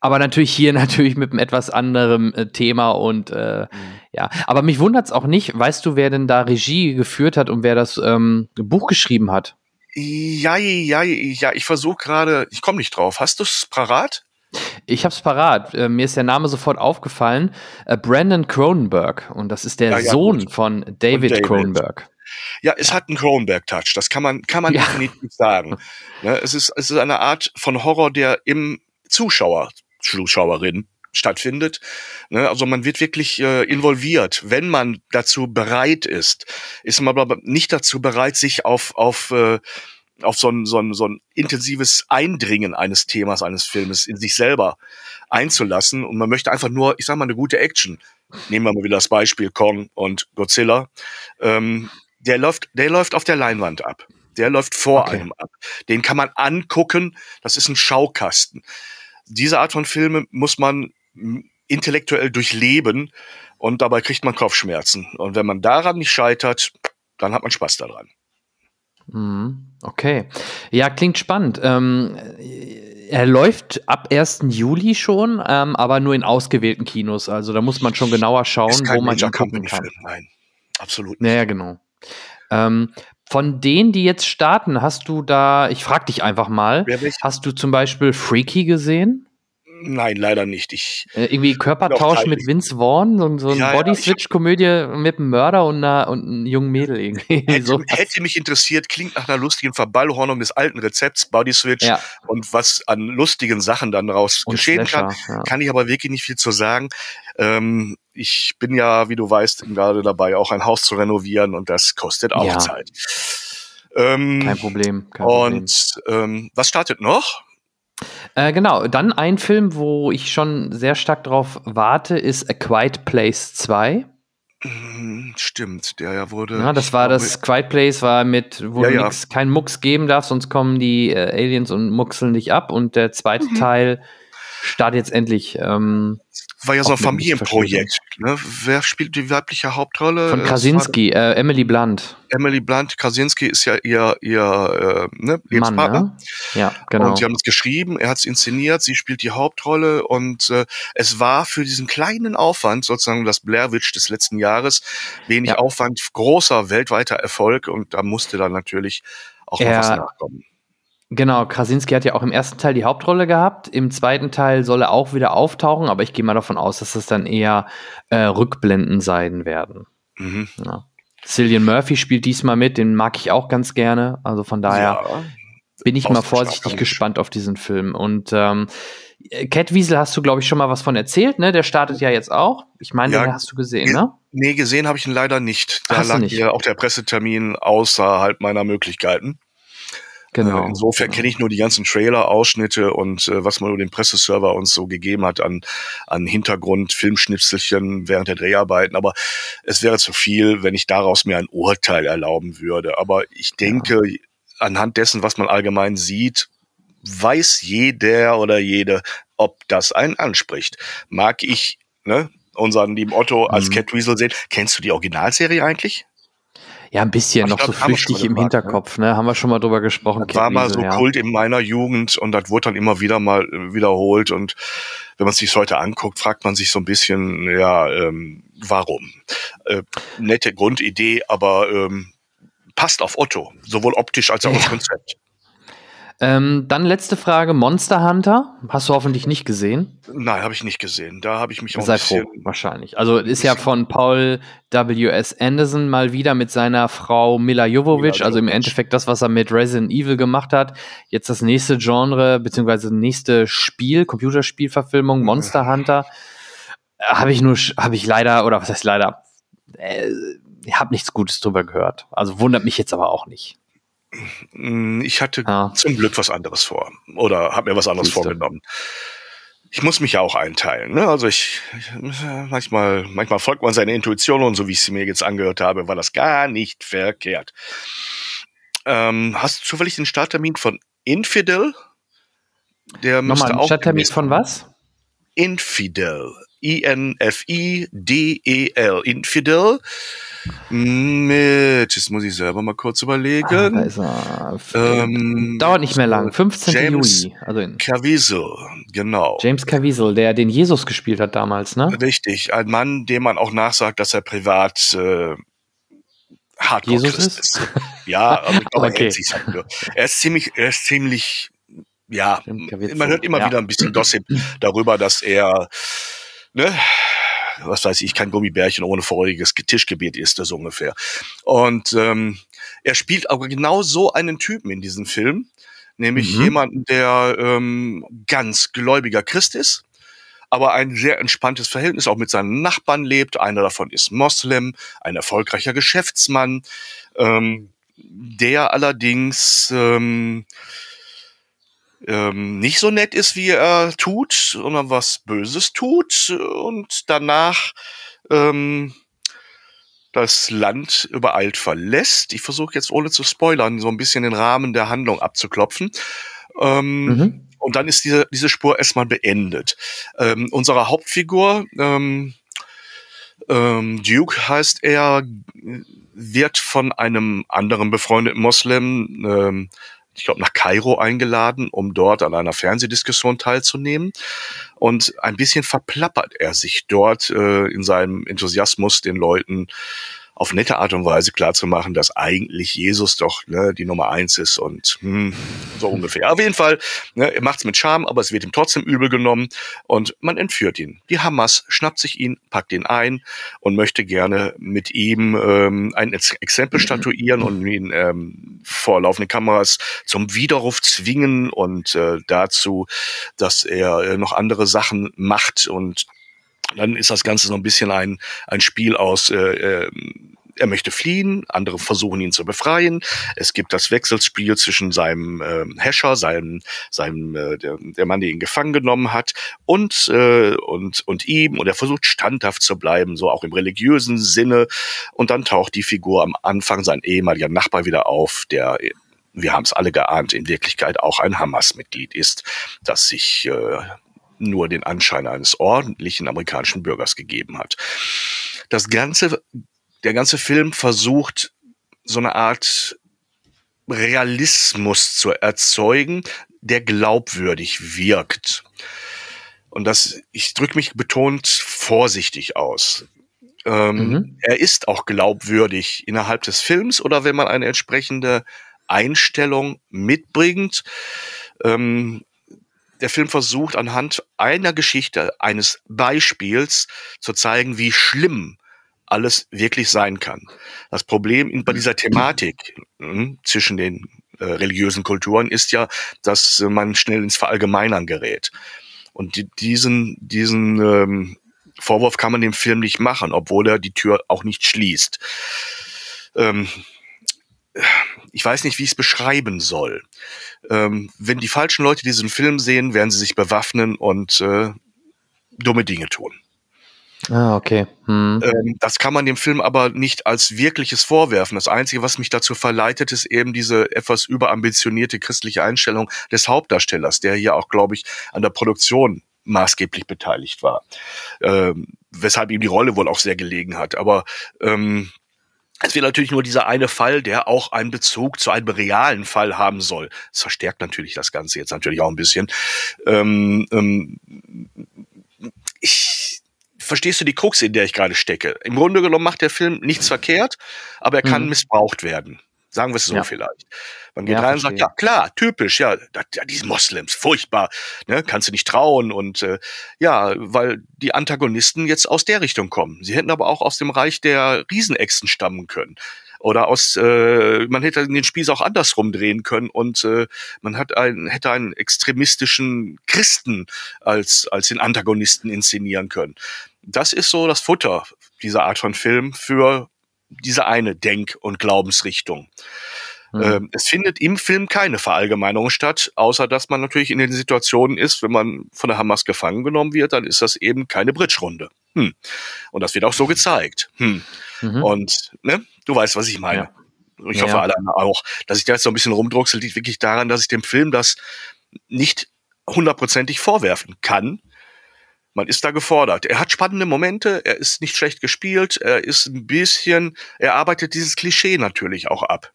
Aber natürlich hier natürlich mit einem etwas anderen äh, Thema und äh, mhm. ja. Aber mich wundert es auch nicht. Weißt du, wer denn da Regie geführt hat und wer das ähm, Buch geschrieben hat? Ja, ja, ja, ich versuche gerade, ich komme nicht drauf. Hast du es parat? Ich habe es parat. Äh, mir ist der Name sofort aufgefallen. Äh, Brandon Cronenberg. Und das ist der ja, ja, Sohn gut. von David, David, Cronenberg. Ja, es hat einen Cronenberg-Touch. Das kann man, kann man ja. definitiv sagen. Ne, es, ist, es ist eine Art von Horror, der im Zuschauer, Zuschauerin stattfindet. Ne, also man wird wirklich äh, involviert, wenn man dazu bereit ist. Ist man aber nicht dazu bereit, sich auf, auf, äh, auf so ein, so, ein, so ein intensives Eindringen eines Themas, eines Filmes in sich selber einzulassen. Und man möchte einfach nur, ich sag mal, eine gute Action. Nehmen wir mal wieder das Beispiel Kong und Godzilla. Ähm, der läuft, der läuft auf der Leinwand ab. Der läuft vor okay. einem ab. Den kann man angucken. Das ist ein Schaukasten. Diese Art von Filme muss man intellektuell durchleben und dabei kriegt man Kopfschmerzen. Und wenn man daran nicht scheitert, dann hat man Spaß daran. Mhm. Okay. Ja, klingt spannend. Ähm, er läuft ab 1. Juli schon, ähm, aber nur in ausgewählten Kinos. Also da muss man schon genauer schauen, wo man ihn gucken kann. Nein, absolut. Nicht. Naja, genau. Ähm, von denen, die jetzt starten, hast du da, ich frag dich einfach mal, hast du zum Beispiel Freaky gesehen? Nein, leider nicht. Ich äh, irgendwie Körpertausch mit Vince Vaughn, so, so ein ja, Body-Switch-Komödie mit einem Mörder und einer und einem jungen Mädel irgendwie. Hätte, hätte mich interessiert, klingt nach einer lustigen Verballhornung des alten Rezepts, Body-Switch ja. und was an lustigen Sachen dann raus und geschehen Slasher, kann. Ja. Kann ich aber wirklich nicht viel zu sagen. Ähm, ich bin ja, wie du weißt, gerade dabei, auch ein Haus zu renovieren und das kostet auch Zeit. Ähm, kein Problem. Kein und Problem. Ähm, was startet noch? Äh, genau, dann ein Film, wo ich schon sehr stark drauf warte, ist A Quiet Place 2. Mhm, stimmt, der ja wurde. Ja, das war das Quiet Place, war mit, wo ja, du ja. nix, keinen Mucks geben darfst, sonst kommen die äh, Aliens und muxeln dich ab. Und der zweite mhm. Teil startet jetzt endlich. Ähm, war ja so ein Familienprojekt. Ne? Wer spielt die weibliche Hauptrolle? Von Krasinski, äh, Emily Blunt. Emily Blunt, Krasinski ist ja ihr, ihr äh, ne, Lebenspartner. Mann, ne? Ja, genau. Und sie haben es geschrieben, er hat es inszeniert, sie spielt die Hauptrolle und äh, es war für diesen kleinen Aufwand, sozusagen das Blair Witch des letzten Jahres, wenig ja. Aufwand, großer weltweiter Erfolg und da musste dann natürlich auch noch was nachkommen. Genau, Krasinski hat ja auch im ersten Teil die Hauptrolle gehabt. Im zweiten Teil soll er auch wieder auftauchen, aber ich gehe mal davon aus, dass das dann eher äh, Rückblenden sein werden. Mhm. Ja. Cillian Murphy spielt diesmal mit, den mag ich auch ganz gerne. Also von daher ja, bin ich mal vorsichtig gespannt auf diesen Film. Und ähm, Cat Wiesel hast du, glaube ich, schon mal was von erzählt, ne? Der startet ja jetzt auch. Ich meine, ja, den hast du gesehen, ne? Nee, gesehen habe ich ihn leider nicht. Da lag mir auch der Pressetermin außerhalb meiner Möglichkeiten. Genau. Äh, insofern kenne ich nur die ganzen Trailer-Ausschnitte und äh, was man über den Presseserver uns so gegeben hat an, an Hintergrund, Filmschnipselchen während der Dreharbeiten. Aber es wäre zu viel, wenn ich daraus mir ein Urteil erlauben würde. Aber ich denke, ja. anhand dessen, was man allgemein sieht, weiß jeder oder jede, ob das einen anspricht. Mag ich ne, unseren lieben Otto als mhm. Catweasel sehen. Kennst du die Originalserie eigentlich? Ja, ein bisschen, noch glaub, so flüchtig im gefragt, Hinterkopf, ne? Haben wir schon mal drüber gesprochen. Das war mal so ja. Kult in meiner Jugend und das wurde dann immer wieder mal äh, wiederholt und wenn man es sich heute anguckt, fragt man sich so ein bisschen, ja, ähm, warum? Äh, nette Grundidee, aber ähm, passt auf Otto, sowohl optisch als auch ja. das Konzept. Ähm, dann letzte Frage: Monster Hunter. Hast du hoffentlich nicht gesehen? Nein, habe ich nicht gesehen. Da habe ich mich auch Sei froh, wahrscheinlich. Also ist ja von Paul W.S. Anderson mal wieder mit seiner Frau Mila Jovovich. Also im Endeffekt das, was er mit Resident Evil gemacht hat. Jetzt das nächste Genre, beziehungsweise nächste Spiel, Computerspielverfilmung, Monster Hunter. Habe ich nur, habe ich leider, oder was heißt leider, äh, habe nichts Gutes drüber gehört. Also wundert mich jetzt aber auch nicht. Hm, ich hatte ah. zum Glück was anderes vor oder habe mir was anderes Siehste. vorgenommen. Ich muss mich ja auch einteilen. Ne? Also ich, ich, manchmal, manchmal folgt man seiner Intuition und so wie ich sie mir jetzt angehört habe, war das gar nicht verkehrt. Ähm, hast du zufällig den Starttermin von Infidel? Der Nochmal, müsste auch Starttermin von was? Infidel. I-N-F-I-D-E-L. Infidel. Mit, jetzt muss ich selber mal kurz überlegen. Ah, ähm, Dauert nicht mehr lang. 15. James Juli. Also in Caviezel, genau. James Caviezel, der den Jesus gespielt hat damals, ne? Richtig. Ein Mann, dem man auch nachsagt, dass er privat äh, Hardcore Jesus ist? ist. Ja, aber ich glaube, okay. er, halt er ist ziemlich, er ist ziemlich, ja, man hört immer ja. wieder ein bisschen Gossip darüber, dass er ne, was weiß ich, kein Gummibärchen ohne feuriges Tischgebet ist, das ungefähr. Und ähm, er spielt aber genau so einen Typen in diesem Film, nämlich mhm. jemanden, der ähm, ganz gläubiger Christ ist, aber ein sehr entspanntes Verhältnis auch mit seinen Nachbarn lebt. Einer davon ist Moslem, ein erfolgreicher Geschäftsmann, ähm, der allerdings ähm, ähm, nicht so nett ist, wie er tut, sondern was Böses tut und danach ähm, das Land übereilt verlässt. Ich versuche jetzt ohne zu spoilern, so ein bisschen den Rahmen der Handlung abzuklopfen. Ähm, mhm. Und dann ist diese, diese Spur erstmal beendet. Ähm, unsere Hauptfigur, ähm, ähm, Duke heißt er, wird von einem anderen befreundeten Moslem ähm, ich glaube, nach Kairo eingeladen, um dort an einer Fernsehdiskussion teilzunehmen. Und ein bisschen verplappert er sich dort äh, in seinem Enthusiasmus, den Leuten auf nette Art und Weise klarzumachen, dass eigentlich Jesus doch ne, die Nummer eins ist und hm, so ungefähr. Auf jeden Fall, ne, er macht's mit Charme, aber es wird ihm trotzdem übel genommen und man entführt ihn. Die Hamas schnappt sich ihn, packt ihn ein und möchte gerne mit ihm ähm, ein Exempel statuieren und ihn ähm, vor laufenden Kameras zum Widerruf zwingen und äh, dazu, dass er äh, noch andere Sachen macht und dann ist das Ganze so ein bisschen ein, ein Spiel aus, äh, äh, er möchte fliehen, andere versuchen ihn zu befreien. Es gibt das Wechselspiel zwischen seinem äh, Hescher, seinem, seinem äh, der, der Mann, der ihn gefangen genommen hat, und äh, und und ihm. Und er versucht standhaft zu bleiben, so auch im religiösen Sinne. Und dann taucht die Figur am Anfang sein ehemaliger Nachbar wieder auf, der wir haben es alle geahnt, in Wirklichkeit auch ein Hamas-Mitglied ist, das sich äh, nur den Anschein eines ordentlichen amerikanischen Bürgers gegeben hat. Das ganze, der ganze Film versucht, so eine Art Realismus zu erzeugen, der glaubwürdig wirkt. Und das, ich drücke mich betont vorsichtig aus. Ähm, mhm. Er ist auch glaubwürdig innerhalb des Films oder wenn man eine entsprechende Einstellung mitbringt. Ähm, der Film versucht anhand einer Geschichte, eines Beispiels zu zeigen, wie schlimm alles wirklich sein kann. Das Problem bei dieser Thematik mh, hm, zwischen den äh, religiösen Kulturen ist ja, dass äh, man schnell ins Verallgemeinern gerät. Und die, diesen, diesen ähm, Vorwurf kann man dem Film nicht machen, obwohl er die Tür auch nicht schließt. Ähm, ich weiß nicht, wie ich es beschreiben soll. Ähm, wenn die falschen Leute diesen Film sehen, werden sie sich bewaffnen und äh, dumme Dinge tun. Ah, okay. Hm. Ähm, das kann man dem Film aber nicht als wirkliches vorwerfen. Das Einzige, was mich dazu verleitet, ist eben diese etwas überambitionierte christliche Einstellung des Hauptdarstellers, der hier auch, glaube ich, an der Produktion maßgeblich beteiligt war. Ähm, weshalb ihm die Rolle wohl auch sehr gelegen hat. Aber ähm, es wird natürlich nur dieser eine Fall, der auch einen Bezug zu einem realen Fall haben soll. Das verstärkt natürlich das Ganze jetzt natürlich auch ein bisschen. Ähm, ähm, ich, verstehst du die Krux, in der ich gerade stecke? Im Grunde genommen macht der Film nichts verkehrt, aber er kann mhm. missbraucht werden. Sagen wir es so ja. vielleicht. Man geht ja, rein und sagt, ja klar, typisch, ja, ja, diese Moslems, furchtbar, ne, kannst du nicht trauen und äh, ja, weil die Antagonisten jetzt aus der Richtung kommen. Sie hätten aber auch aus dem Reich der Riesenechsen stammen können oder aus äh, man hätte den Spieß auch andersrum drehen können und äh, man hat einen hätte einen extremistischen Christen als als den Antagonisten inszenieren können. Das ist so das Futter dieser Art von Film für diese eine Denk- und Glaubensrichtung. Mhm. Ähm, es findet im Film keine Verallgemeinerung statt, außer dass man natürlich in den Situationen ist, wenn man von der Hamas gefangen genommen wird, dann ist das eben keine Bridge-Runde. Hm. Und das wird auch so gezeigt. Hm. Mhm. Und ne, du weißt, was ich meine. Ja. Ich hoffe, ja. alle auch. Dass ich da jetzt so ein bisschen rumdrucksel, liegt wirklich daran, dass ich dem Film das nicht hundertprozentig vorwerfen kann, man ist da gefordert. Er hat spannende Momente, er ist nicht schlecht gespielt, er ist ein bisschen, er arbeitet dieses Klischee natürlich auch ab.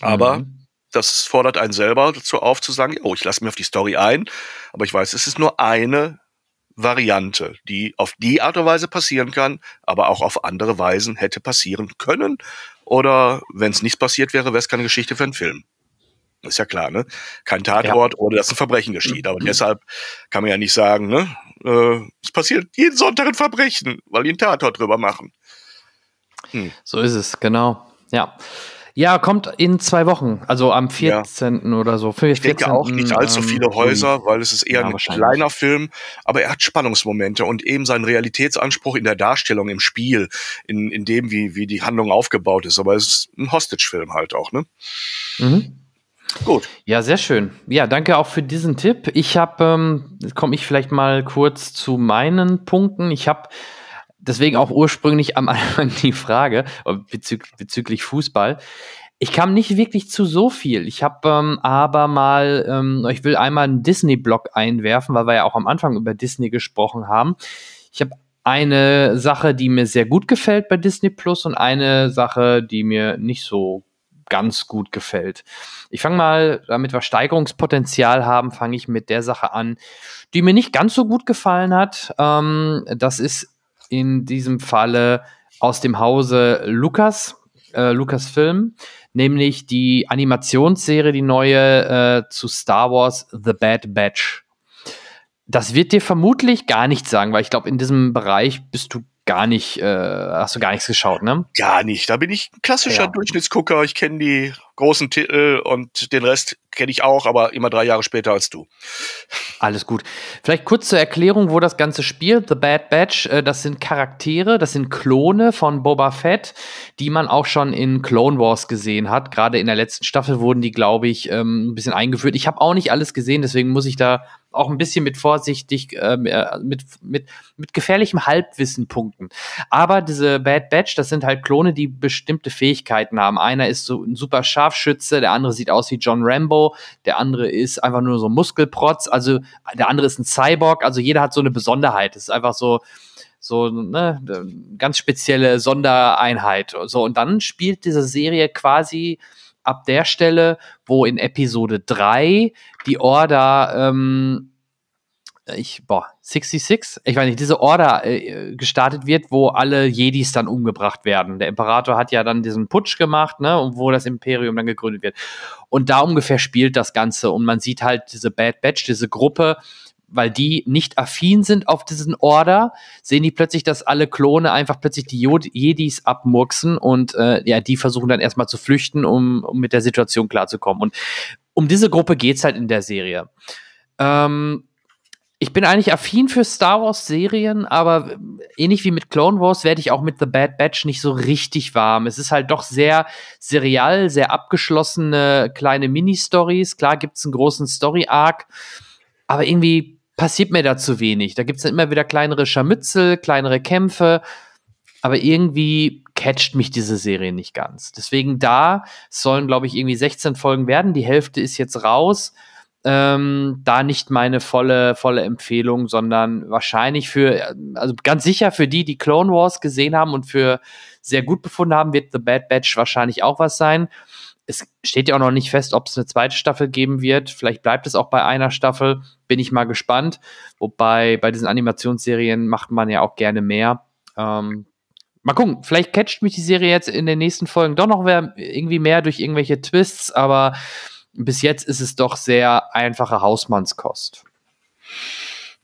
Aber mhm. das fordert einen selber dazu auf zu sagen, oh, ich lasse mir auf die Story ein, aber ich weiß, es ist nur eine Variante, die auf die Art und Weise passieren kann, aber auch auf andere Weisen hätte passieren können. Oder wenn es nicht passiert wäre, wäre es keine Geschichte für einen Film. Ist ja klar, ne? Kein Tatort, ja. ohne dass ein Verbrechen geschieht. Aber mhm. deshalb kann man ja nicht sagen, ne? Äh, es passiert jeden Sonntag ein Verbrechen, weil die einen Tatort drüber machen. Hm. So ist es, genau. Ja. Ja, kommt in zwei Wochen, also am 14. Ja. oder so. 14. Ich denke auch nicht allzu ähm, viele Häuser, weil es ist eher ja, ein kleiner Film, aber er hat Spannungsmomente und eben seinen Realitätsanspruch in der Darstellung, im Spiel, in, in dem, wie, wie die Handlung aufgebaut ist. Aber es ist ein Hostage-Film halt auch, ne? Mhm. Gut. Ja, sehr schön. Ja, danke auch für diesen Tipp. Ich habe, ähm, komme ich vielleicht mal kurz zu meinen Punkten. Ich habe deswegen auch ursprünglich am Anfang die Frage bezü bezüglich Fußball. Ich kam nicht wirklich zu so viel. Ich habe ähm, aber mal, ähm, ich will einmal einen Disney-Blog einwerfen, weil wir ja auch am Anfang über Disney gesprochen haben. Ich habe eine Sache, die mir sehr gut gefällt bei Disney Plus und eine Sache, die mir nicht so ganz gut gefällt. Ich fange mal, damit wir Steigerungspotenzial haben, fange ich mit der Sache an, die mir nicht ganz so gut gefallen hat. Ähm, das ist in diesem Falle aus dem Hause Lukas, äh, Lukas Film, nämlich die Animationsserie, die neue äh, zu Star Wars The Bad Batch. Das wird dir vermutlich gar nichts sagen, weil ich glaube, in diesem Bereich bist du gar nicht, äh, hast du gar nichts geschaut, ne? Gar nicht. Da bin ich ein klassischer ja. Durchschnittsgucker. Ich kenne die großen Titel und den Rest kenne ich auch, aber immer drei Jahre später als du. Alles gut. Vielleicht kurz zur Erklärung, wo das Ganze spielt. The Bad Batch, äh, das sind Charaktere, das sind Klone von Boba Fett, die man auch schon in Clone Wars gesehen hat. Gerade in der letzten Staffel wurden die, glaube ich, ähm, ein bisschen eingeführt. Ich habe auch nicht alles gesehen, deswegen muss ich da auch ein bisschen mit vorsichtig, ähm, äh, mit, mit, mit gefährlichem Halbwissen punkten. Aber diese Bad Batch, das sind halt Klone, die bestimmte Fähigkeiten haben. Einer ist so ein super Scharfschütze, der andere sieht aus wie John Rambo, der andere ist einfach nur so ein Muskelprotz, also der andere ist ein Cyborg, also jeder hat so eine Besonderheit. Es ist einfach so, so ne, ganz spezielle Sondereinheit. So, und dann spielt diese Serie quasi ab der Stelle, wo in Episode 3 die Order, ähm, ich, boah, 66? Ich weiß nicht, diese Order äh, gestartet wird, wo alle Jedis dann umgebracht werden. Der Imperator hat ja dann diesen Putsch gemacht, ne, und wo das Imperium dann gegründet wird. Und da ungefähr spielt das Ganze. Und man sieht halt diese Bad Batch, diese Gruppe, weil die nicht affin sind auf diesen Order, sehen die plötzlich, dass alle Klone einfach plötzlich die Jedis abmurksen und äh, ja, die versuchen dann erstmal zu flüchten, um, um mit der Situation klarzukommen. Und um diese Gruppe geht's halt in der Serie. Ähm, ich bin eigentlich affin für Star Wars Serien, aber ähnlich wie mit Clone Wars werde ich auch mit The Bad Batch nicht so richtig warm. Es ist halt doch sehr serial, sehr abgeschlossene kleine Mini-Stories. Klar gibt's einen großen Story-Arc, aber irgendwie passiert mir da zu wenig. Da gibt es immer wieder kleinere Scharmützel, kleinere Kämpfe, aber irgendwie catcht mich diese Serie nicht ganz. Deswegen da sollen, glaube ich, irgendwie 16 Folgen werden. Die Hälfte ist jetzt raus. Ähm, da nicht meine volle, volle Empfehlung, sondern wahrscheinlich für, also ganz sicher für die, die Clone Wars gesehen haben und für sehr gut befunden haben, wird The Bad Batch wahrscheinlich auch was sein es steht ja auch noch nicht fest, ob es eine zweite Staffel geben wird. Vielleicht bleibt es auch bei einer Staffel. Bin ich mal gespannt. Wobei bei diesen Animationsserien macht man ja auch gerne mehr. Ähm, mal gucken, vielleicht catcht mich die Serie jetzt in den nächsten Folgen doch noch irgendwie mehr durch irgendwelche Twists, aber bis jetzt ist es doch sehr einfache Hausmannskost.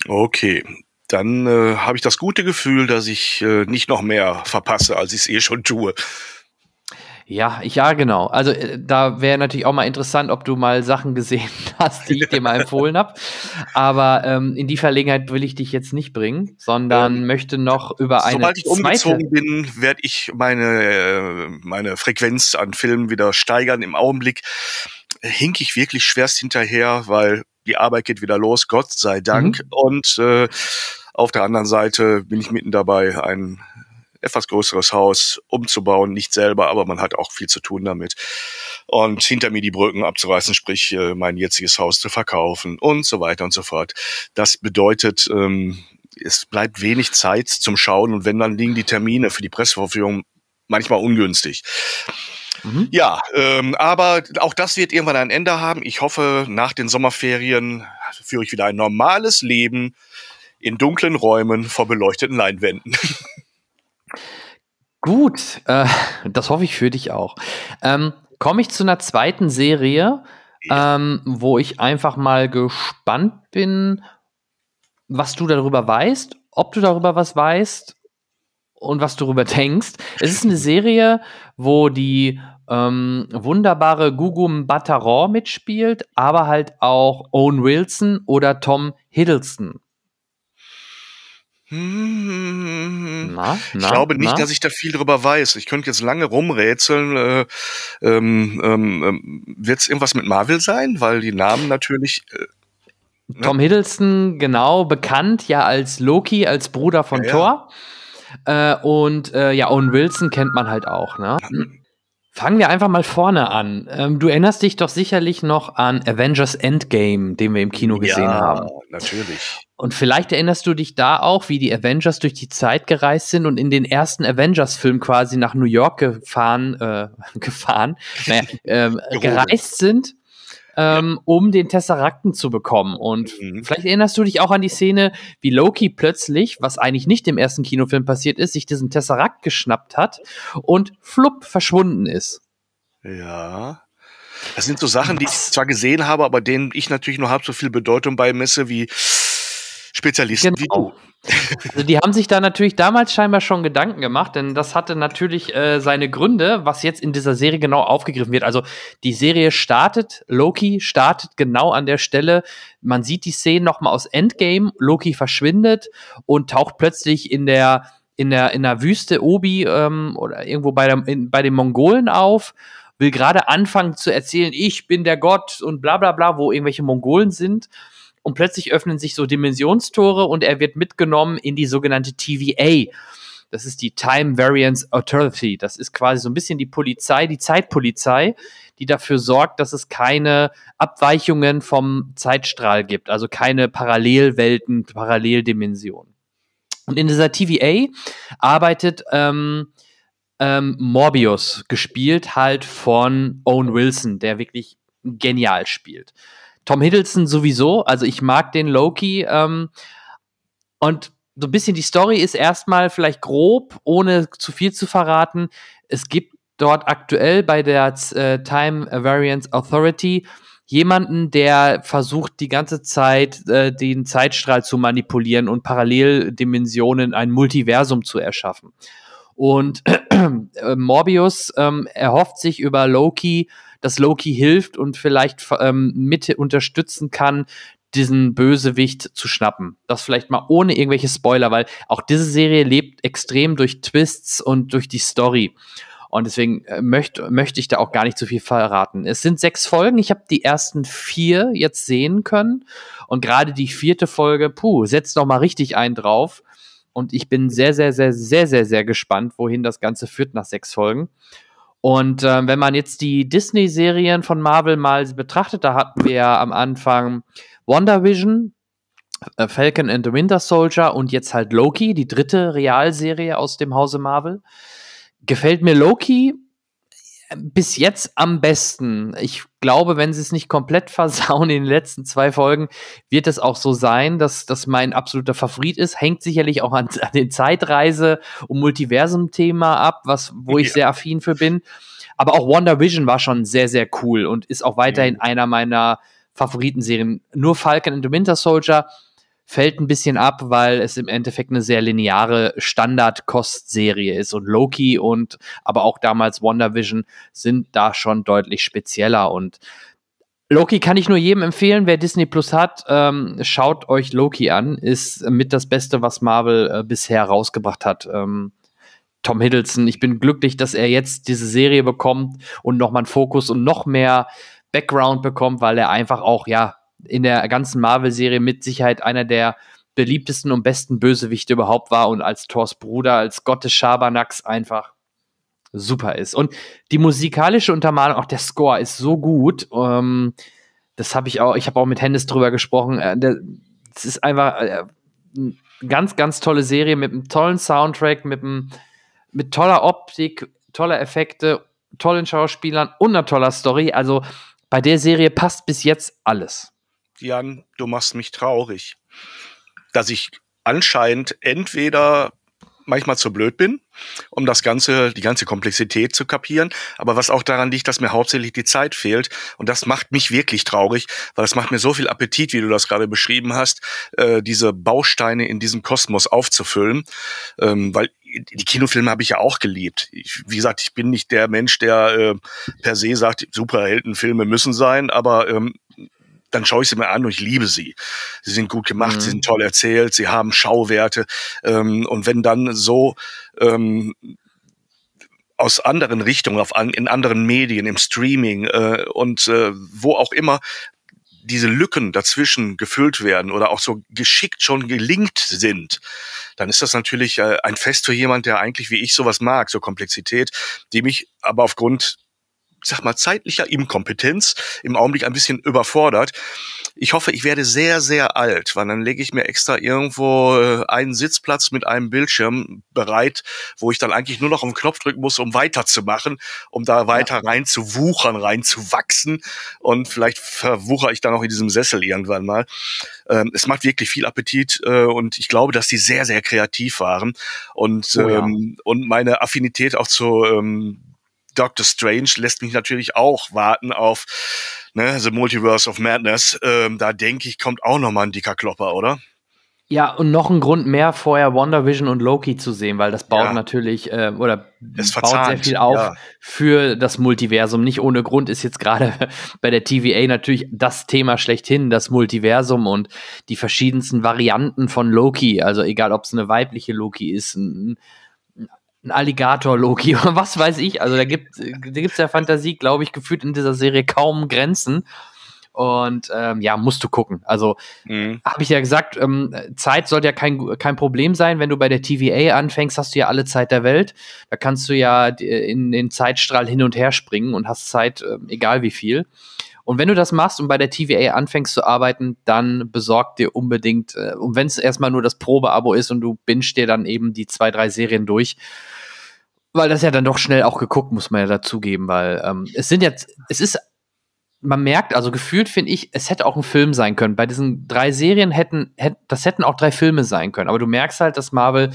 Okay, dann äh, habe ich das gute Gefühl, dass ich äh, nicht noch mehr verpasse, als ich es eh schon tue. Ja, ja, genau. Also äh, da wäre natürlich auch mal interessant, ob du mal Sachen gesehen hast, die ich dir mal empfohlen habe. Aber ähm, in die Verlegenheit will ich dich jetzt nicht bringen, sondern ähm, möchte noch über eine. Sobald ich umgezogen bin, werde ich meine, äh, meine Frequenz an Filmen wieder steigern. Im Augenblick hink ich wirklich schwerst hinterher, weil die Arbeit geht wieder los, Gott sei Dank. Mhm. Und äh, auf der anderen Seite bin ich mitten dabei, ein etwas größeres Haus umzubauen, nicht selber, aber man hat auch viel zu tun damit. Und hinter mir die Brücken abzureißen, sprich äh, mein jetziges Haus zu verkaufen und so weiter und so fort. Das bedeutet, ähm, es bleibt wenig Zeit zum Schauen und wenn dann liegen die Termine für die Presseverführung manchmal ungünstig. Mhm. Ja, ähm, aber auch das wird irgendwann ein Ende haben. Ich hoffe, nach den Sommerferien führe ich wieder ein normales Leben in dunklen Räumen vor beleuchteten Leinwänden. Gut, äh, das hoffe ich für dich auch. Ähm, Komme ich zu einer zweiten Serie, ähm, wo ich einfach mal gespannt bin, was du darüber weißt, ob du darüber was weißt und was du darüber denkst. Es ist eine Serie, wo die ähm, wunderbare Gugum Bataran mitspielt, aber halt auch Owen Wilson oder Tom Hiddleston. Hm, na, na, ich glaube nicht, na? dass ich da viel drüber weiß. Ich könnte jetzt lange rumrätseln. Äh, ähm, ähm, ähm Wird es irgendwas mit Marvel sein? Weil die Namen natürlich. Äh, ne? Tom Hiddleston, genau, bekannt ja als Loki, als Bruder von ja, Thor. Ja. Äh, und äh, ja, Owen Wilson kennt man halt auch, ne? Fangen wir einfach mal vorne an. Ähm, du erinnerst dich doch sicherlich noch an Avengers Endgame, den wir im Kino gesehen ja, haben. Natürlich. Und vielleicht erinnerst du dich da auch, wie die Avengers durch die Zeit gereist sind und in den ersten Avengers-Film quasi nach New York gefahren, äh, gefahren, naja, äh, gereist sind ähm, ja. um den Tesserakten zu bekommen. Und mhm. vielleicht erinnerst du dich auch an die Szene, wie Loki plötzlich, was eigentlich nicht im ersten Kinofilm passiert ist, sich diesen Tesserakt geschnappt hat und flupp verschwunden ist. Ja. Das sind so Sachen, die ich zwar gesehen habe, aber denen ich natürlich nur halb so viel Bedeutung beimesse wie Spezialisten genau. wie du. Also die haben sich da natürlich damals scheinbar schon Gedanken gemacht, denn das hatte natürlich äh, seine Gründe, was jetzt in dieser Serie genau aufgegriffen wird. Also die Serie startet, Loki startet genau an der Stelle. Man sieht die Szene nochmal aus Endgame. Loki verschwindet und taucht plötzlich in der in der in der Wüste Obi ähm, oder irgendwo bei der, in, bei den Mongolen auf will gerade anfangen zu erzählen, ich bin der Gott und bla bla bla, wo irgendwelche Mongolen sind und plötzlich öffnen sich so Dimensionstore und er wird mitgenommen in die sogenannte TVA. Das ist die Time Variance Authority. Das ist quasi so ein bisschen die Polizei, die Zeitpolizei, die dafür sorgt, dass es keine Abweichungen vom Zeitstrahl gibt, also keine Parallelwelten, Paralleldimensionen. Und in dieser TVA arbeitet ähm, ähm, Morbius, gespielt halt von Owen Wilson, der wirklich genial spielt. Tom Hiddleston sowieso, also ich mag den Loki ähm, und so ein bisschen die Story ist erstmal vielleicht grob, ohne zu viel zu verraten. Es gibt dort aktuell bei der äh, Time Variance Authority jemanden, der versucht die ganze Zeit äh, den Zeitstrahl zu manipulieren und Paralleldimensionen, ein Multiversum zu erschaffen. Und äh, Morbius ähm, erhofft sich über Loki, dass Loki hilft und vielleicht ähm, mit unterstützen kann, diesen Bösewicht zu schnappen. Das vielleicht mal ohne irgendwelche Spoiler, weil auch diese Serie lebt extrem durch Twists und durch die Story. Und deswegen äh, möchte möchte ich da auch gar nicht zu viel verraten. Es sind sechs Folgen. Ich habe die ersten vier jetzt sehen können. Und gerade die vierte Folge, puh, setzt noch mal richtig ein drauf. Und ich bin sehr, sehr, sehr, sehr, sehr, sehr gespannt, wohin das Ganze führt nach sechs Folgen. Und äh, wenn man jetzt die Disney-Serien von Marvel mal betrachtet, da hatten wir ja am Anfang WandaVision, äh, Falcon and the Winter Soldier und jetzt halt Loki, die dritte Realserie aus dem Hause Marvel. Gefällt mir Loki bis jetzt am besten. Ich glaube, wenn sie es nicht komplett versauen in den letzten zwei Folgen, wird es auch so sein, dass das mein absoluter Favorit ist. Hängt sicherlich auch an, an den Zeitreise- und Multiversum-Thema ab, was, wo ich ja. sehr affin für bin. Aber auch Wonder Vision war schon sehr, sehr cool und ist auch weiterhin mhm. einer meiner Favoritenserien. Nur Falcon and the Winter Soldier fällt ein bisschen ab, weil es im Endeffekt eine sehr lineare Standard-Kost-Serie ist. Und Loki und aber auch damals WandaVision sind da schon deutlich spezieller. Und Loki kann ich nur jedem empfehlen, wer Disney Plus hat, ähm, schaut euch Loki an. Ist mit das Beste, was Marvel äh, bisher rausgebracht hat. Ähm, Tom Hiddleston, ich bin glücklich, dass er jetzt diese Serie bekommt und nochmal einen Fokus und noch mehr Background bekommt, weil er einfach auch, ja, in der ganzen Marvel-Serie mit Sicherheit einer der beliebtesten und besten Bösewichte überhaupt war und als Thors Bruder, als Gott des Schabernacks einfach super ist. Und die musikalische Untermalung, auch der Score ist so gut. Ähm, das habe ich auch, ich habe auch mit Hennes drüber gesprochen. Äh, ist einfach äh, eine ganz, ganz tolle Serie mit einem tollen Soundtrack, mit, einem, mit toller Optik, toller Effekte, tollen Schauspielern und einer toller Story. Also bei der Serie passt bis jetzt alles. Jan, du machst mich traurig, dass ich anscheinend entweder manchmal zu blöd bin, um das ganze, die ganze Komplexität zu kapieren, aber was auch daran liegt, dass mir hauptsächlich die Zeit fehlt und das macht mich wirklich traurig, weil es macht mir so viel Appetit, wie du das gerade beschrieben hast, äh, diese Bausteine in diesem Kosmos aufzufüllen, ähm, weil die Kinofilme habe ich ja auch geliebt. Ich, wie gesagt, ich bin nicht der Mensch, der äh, per se sagt, Superheldenfilme müssen sein, aber ähm, dann schaue ich sie mir an und ich liebe sie. Sie sind gut gemacht, mhm. sie sind toll erzählt, sie haben Schauwerte. Ähm, und wenn dann so ähm, aus anderen Richtungen, auf an, in anderen Medien, im Streaming äh, und äh, wo auch immer diese Lücken dazwischen gefüllt werden oder auch so geschickt schon gelingt sind, dann ist das natürlich äh, ein Fest für jemand, der eigentlich wie ich sowas mag, so Komplexität, die mich aber aufgrund sag mal, zeitlicher Inkompetenz im Augenblick ein bisschen überfordert. Ich hoffe, ich werde sehr, sehr alt, weil dann lege ich mir extra irgendwo äh, einen Sitzplatz mit einem Bildschirm bereit, wo ich dann eigentlich nur noch auf den Knopf drücken muss, um weiterzumachen, um da weiter ja. rein zu wuchern, rein zu wachsen. Und vielleicht verwucher ich dann auch in diesem Sessel irgendwann mal. Ähm, es macht wirklich viel Appetit äh, und ich glaube, dass die sehr, sehr kreativ waren. Und, oh ja. ähm, und meine Affinität auch zu ähm, Doctor Strange lässt mich natürlich auch warten auf ne, The Multiverse of Madness. Ähm, da denke ich, kommt auch noch mal ein dicker Klopper, oder? Ja, und noch ein Grund mehr, vorher WandaVision und Loki zu sehen, weil das baut ja. natürlich äh, oder es baut sehr viel auf ja. für das Multiversum. Nicht ohne Grund ist jetzt gerade bei der TVA natürlich das Thema schlechthin, das Multiversum und die verschiedensten Varianten von Loki. Also egal, ob es eine weibliche Loki ist, ein, ein Alligator-Loki oder was weiß ich. Also da gibt gibt's der Fantasie, glaube ich, gefühlt in dieser Serie kaum Grenzen. Und ähm, ja, musst du gucken. Also mhm. habe ich ja gesagt, ähm, Zeit sollte ja kein, kein Problem sein. Wenn du bei der TVA anfängst, hast du ja alle Zeit der Welt. Da kannst du ja in den Zeitstrahl hin und her springen und hast Zeit, äh, egal wie viel. Und wenn du das machst und bei der TVA anfängst zu arbeiten, dann besorg dir unbedingt, äh, und wenn es erstmal nur das Probeabo ist und du binst dir dann eben die zwei, drei Serien durch, weil das ja dann doch schnell auch geguckt, muss man ja dazugeben, weil ähm, es sind jetzt, es ist, man merkt, also gefühlt finde ich, es hätte auch ein Film sein können. Bei diesen drei Serien hätten, hätten das hätten auch drei Filme sein können. Aber du merkst halt, dass Marvel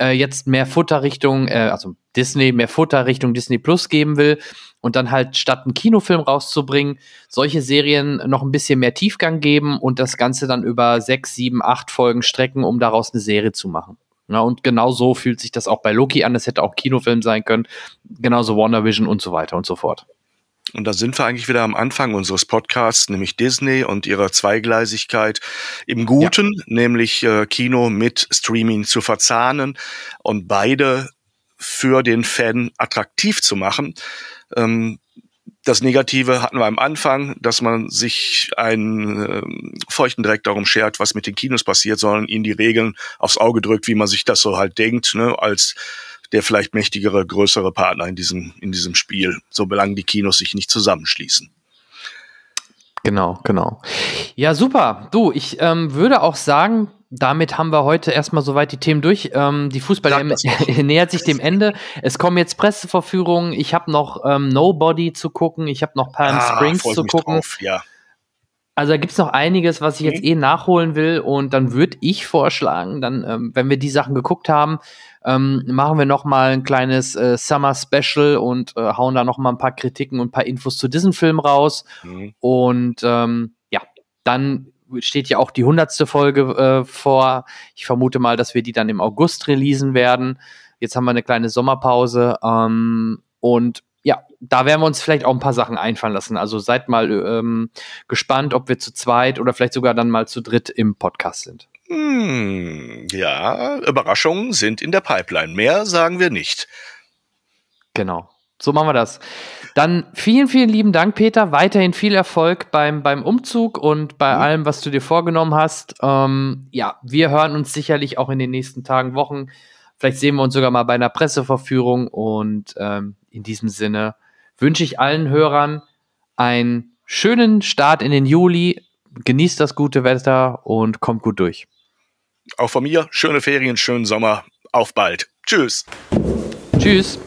äh, jetzt mehr Futter Richtung, äh, also Disney, mehr Futter Richtung Disney Plus geben will und dann halt statt einen Kinofilm rauszubringen, solche Serien noch ein bisschen mehr Tiefgang geben und das Ganze dann über sechs, sieben, acht Folgen strecken, um daraus eine Serie zu machen. Ja, und genau so fühlt sich das auch bei Loki an. Es hätte auch Kinofilm sein können. Genauso WandaVision und so weiter und so fort. Und da sind wir eigentlich wieder am Anfang unseres Podcasts, nämlich Disney und ihrer Zweigleisigkeit im Guten, ja. nämlich äh, Kino mit Streaming zu verzahnen und beide für den Fan attraktiv zu machen. Ähm, das Negative hatten wir am Anfang, dass man sich einen äh, feuchten Dreck darum schert, was mit den Kinos passiert, sondern ihnen die Regeln aufs Auge drückt, wie man sich das so halt denkt, ne, als der vielleicht mächtigere, größere Partner in diesem, in diesem Spiel, solange die Kinos sich nicht zusammenschließen. Genau, genau. Ja, super. Du, ich ähm, würde auch sagen, damit haben wir heute erstmal soweit die Themen durch. Ähm, die fußball nähert sich dem Ende. Es kommen jetzt Presseverführungen. Ich habe noch ähm, Nobody zu gucken. Ich habe noch Palm ah, Springs zu gucken. Drauf, ja. Also da gibt's noch einiges, was ich jetzt mhm. eh nachholen will. Und dann würde ich vorschlagen, dann, ähm, wenn wir die Sachen geguckt haben, ähm, machen wir noch mal ein kleines äh, Summer Special und äh, hauen da noch mal ein paar Kritiken und ein paar Infos zu diesem Film raus. Mhm. Und ähm, dann steht ja auch die hundertste Folge äh, vor. Ich vermute mal, dass wir die dann im August releasen werden. Jetzt haben wir eine kleine Sommerpause ähm, und ja, da werden wir uns vielleicht auch ein paar Sachen einfallen lassen. Also seid mal ähm, gespannt, ob wir zu zweit oder vielleicht sogar dann mal zu dritt im Podcast sind. Hm, ja, Überraschungen sind in der Pipeline. Mehr sagen wir nicht. Genau. So machen wir das. Dann vielen, vielen lieben Dank, Peter. Weiterhin viel Erfolg beim, beim Umzug und bei mhm. allem, was du dir vorgenommen hast. Ähm, ja, wir hören uns sicherlich auch in den nächsten Tagen, Wochen. Vielleicht sehen wir uns sogar mal bei einer Presseverführung. Und ähm, in diesem Sinne wünsche ich allen Hörern einen schönen Start in den Juli. Genießt das gute Wetter und kommt gut durch. Auch von mir schöne Ferien, schönen Sommer. Auf bald. Tschüss. Tschüss.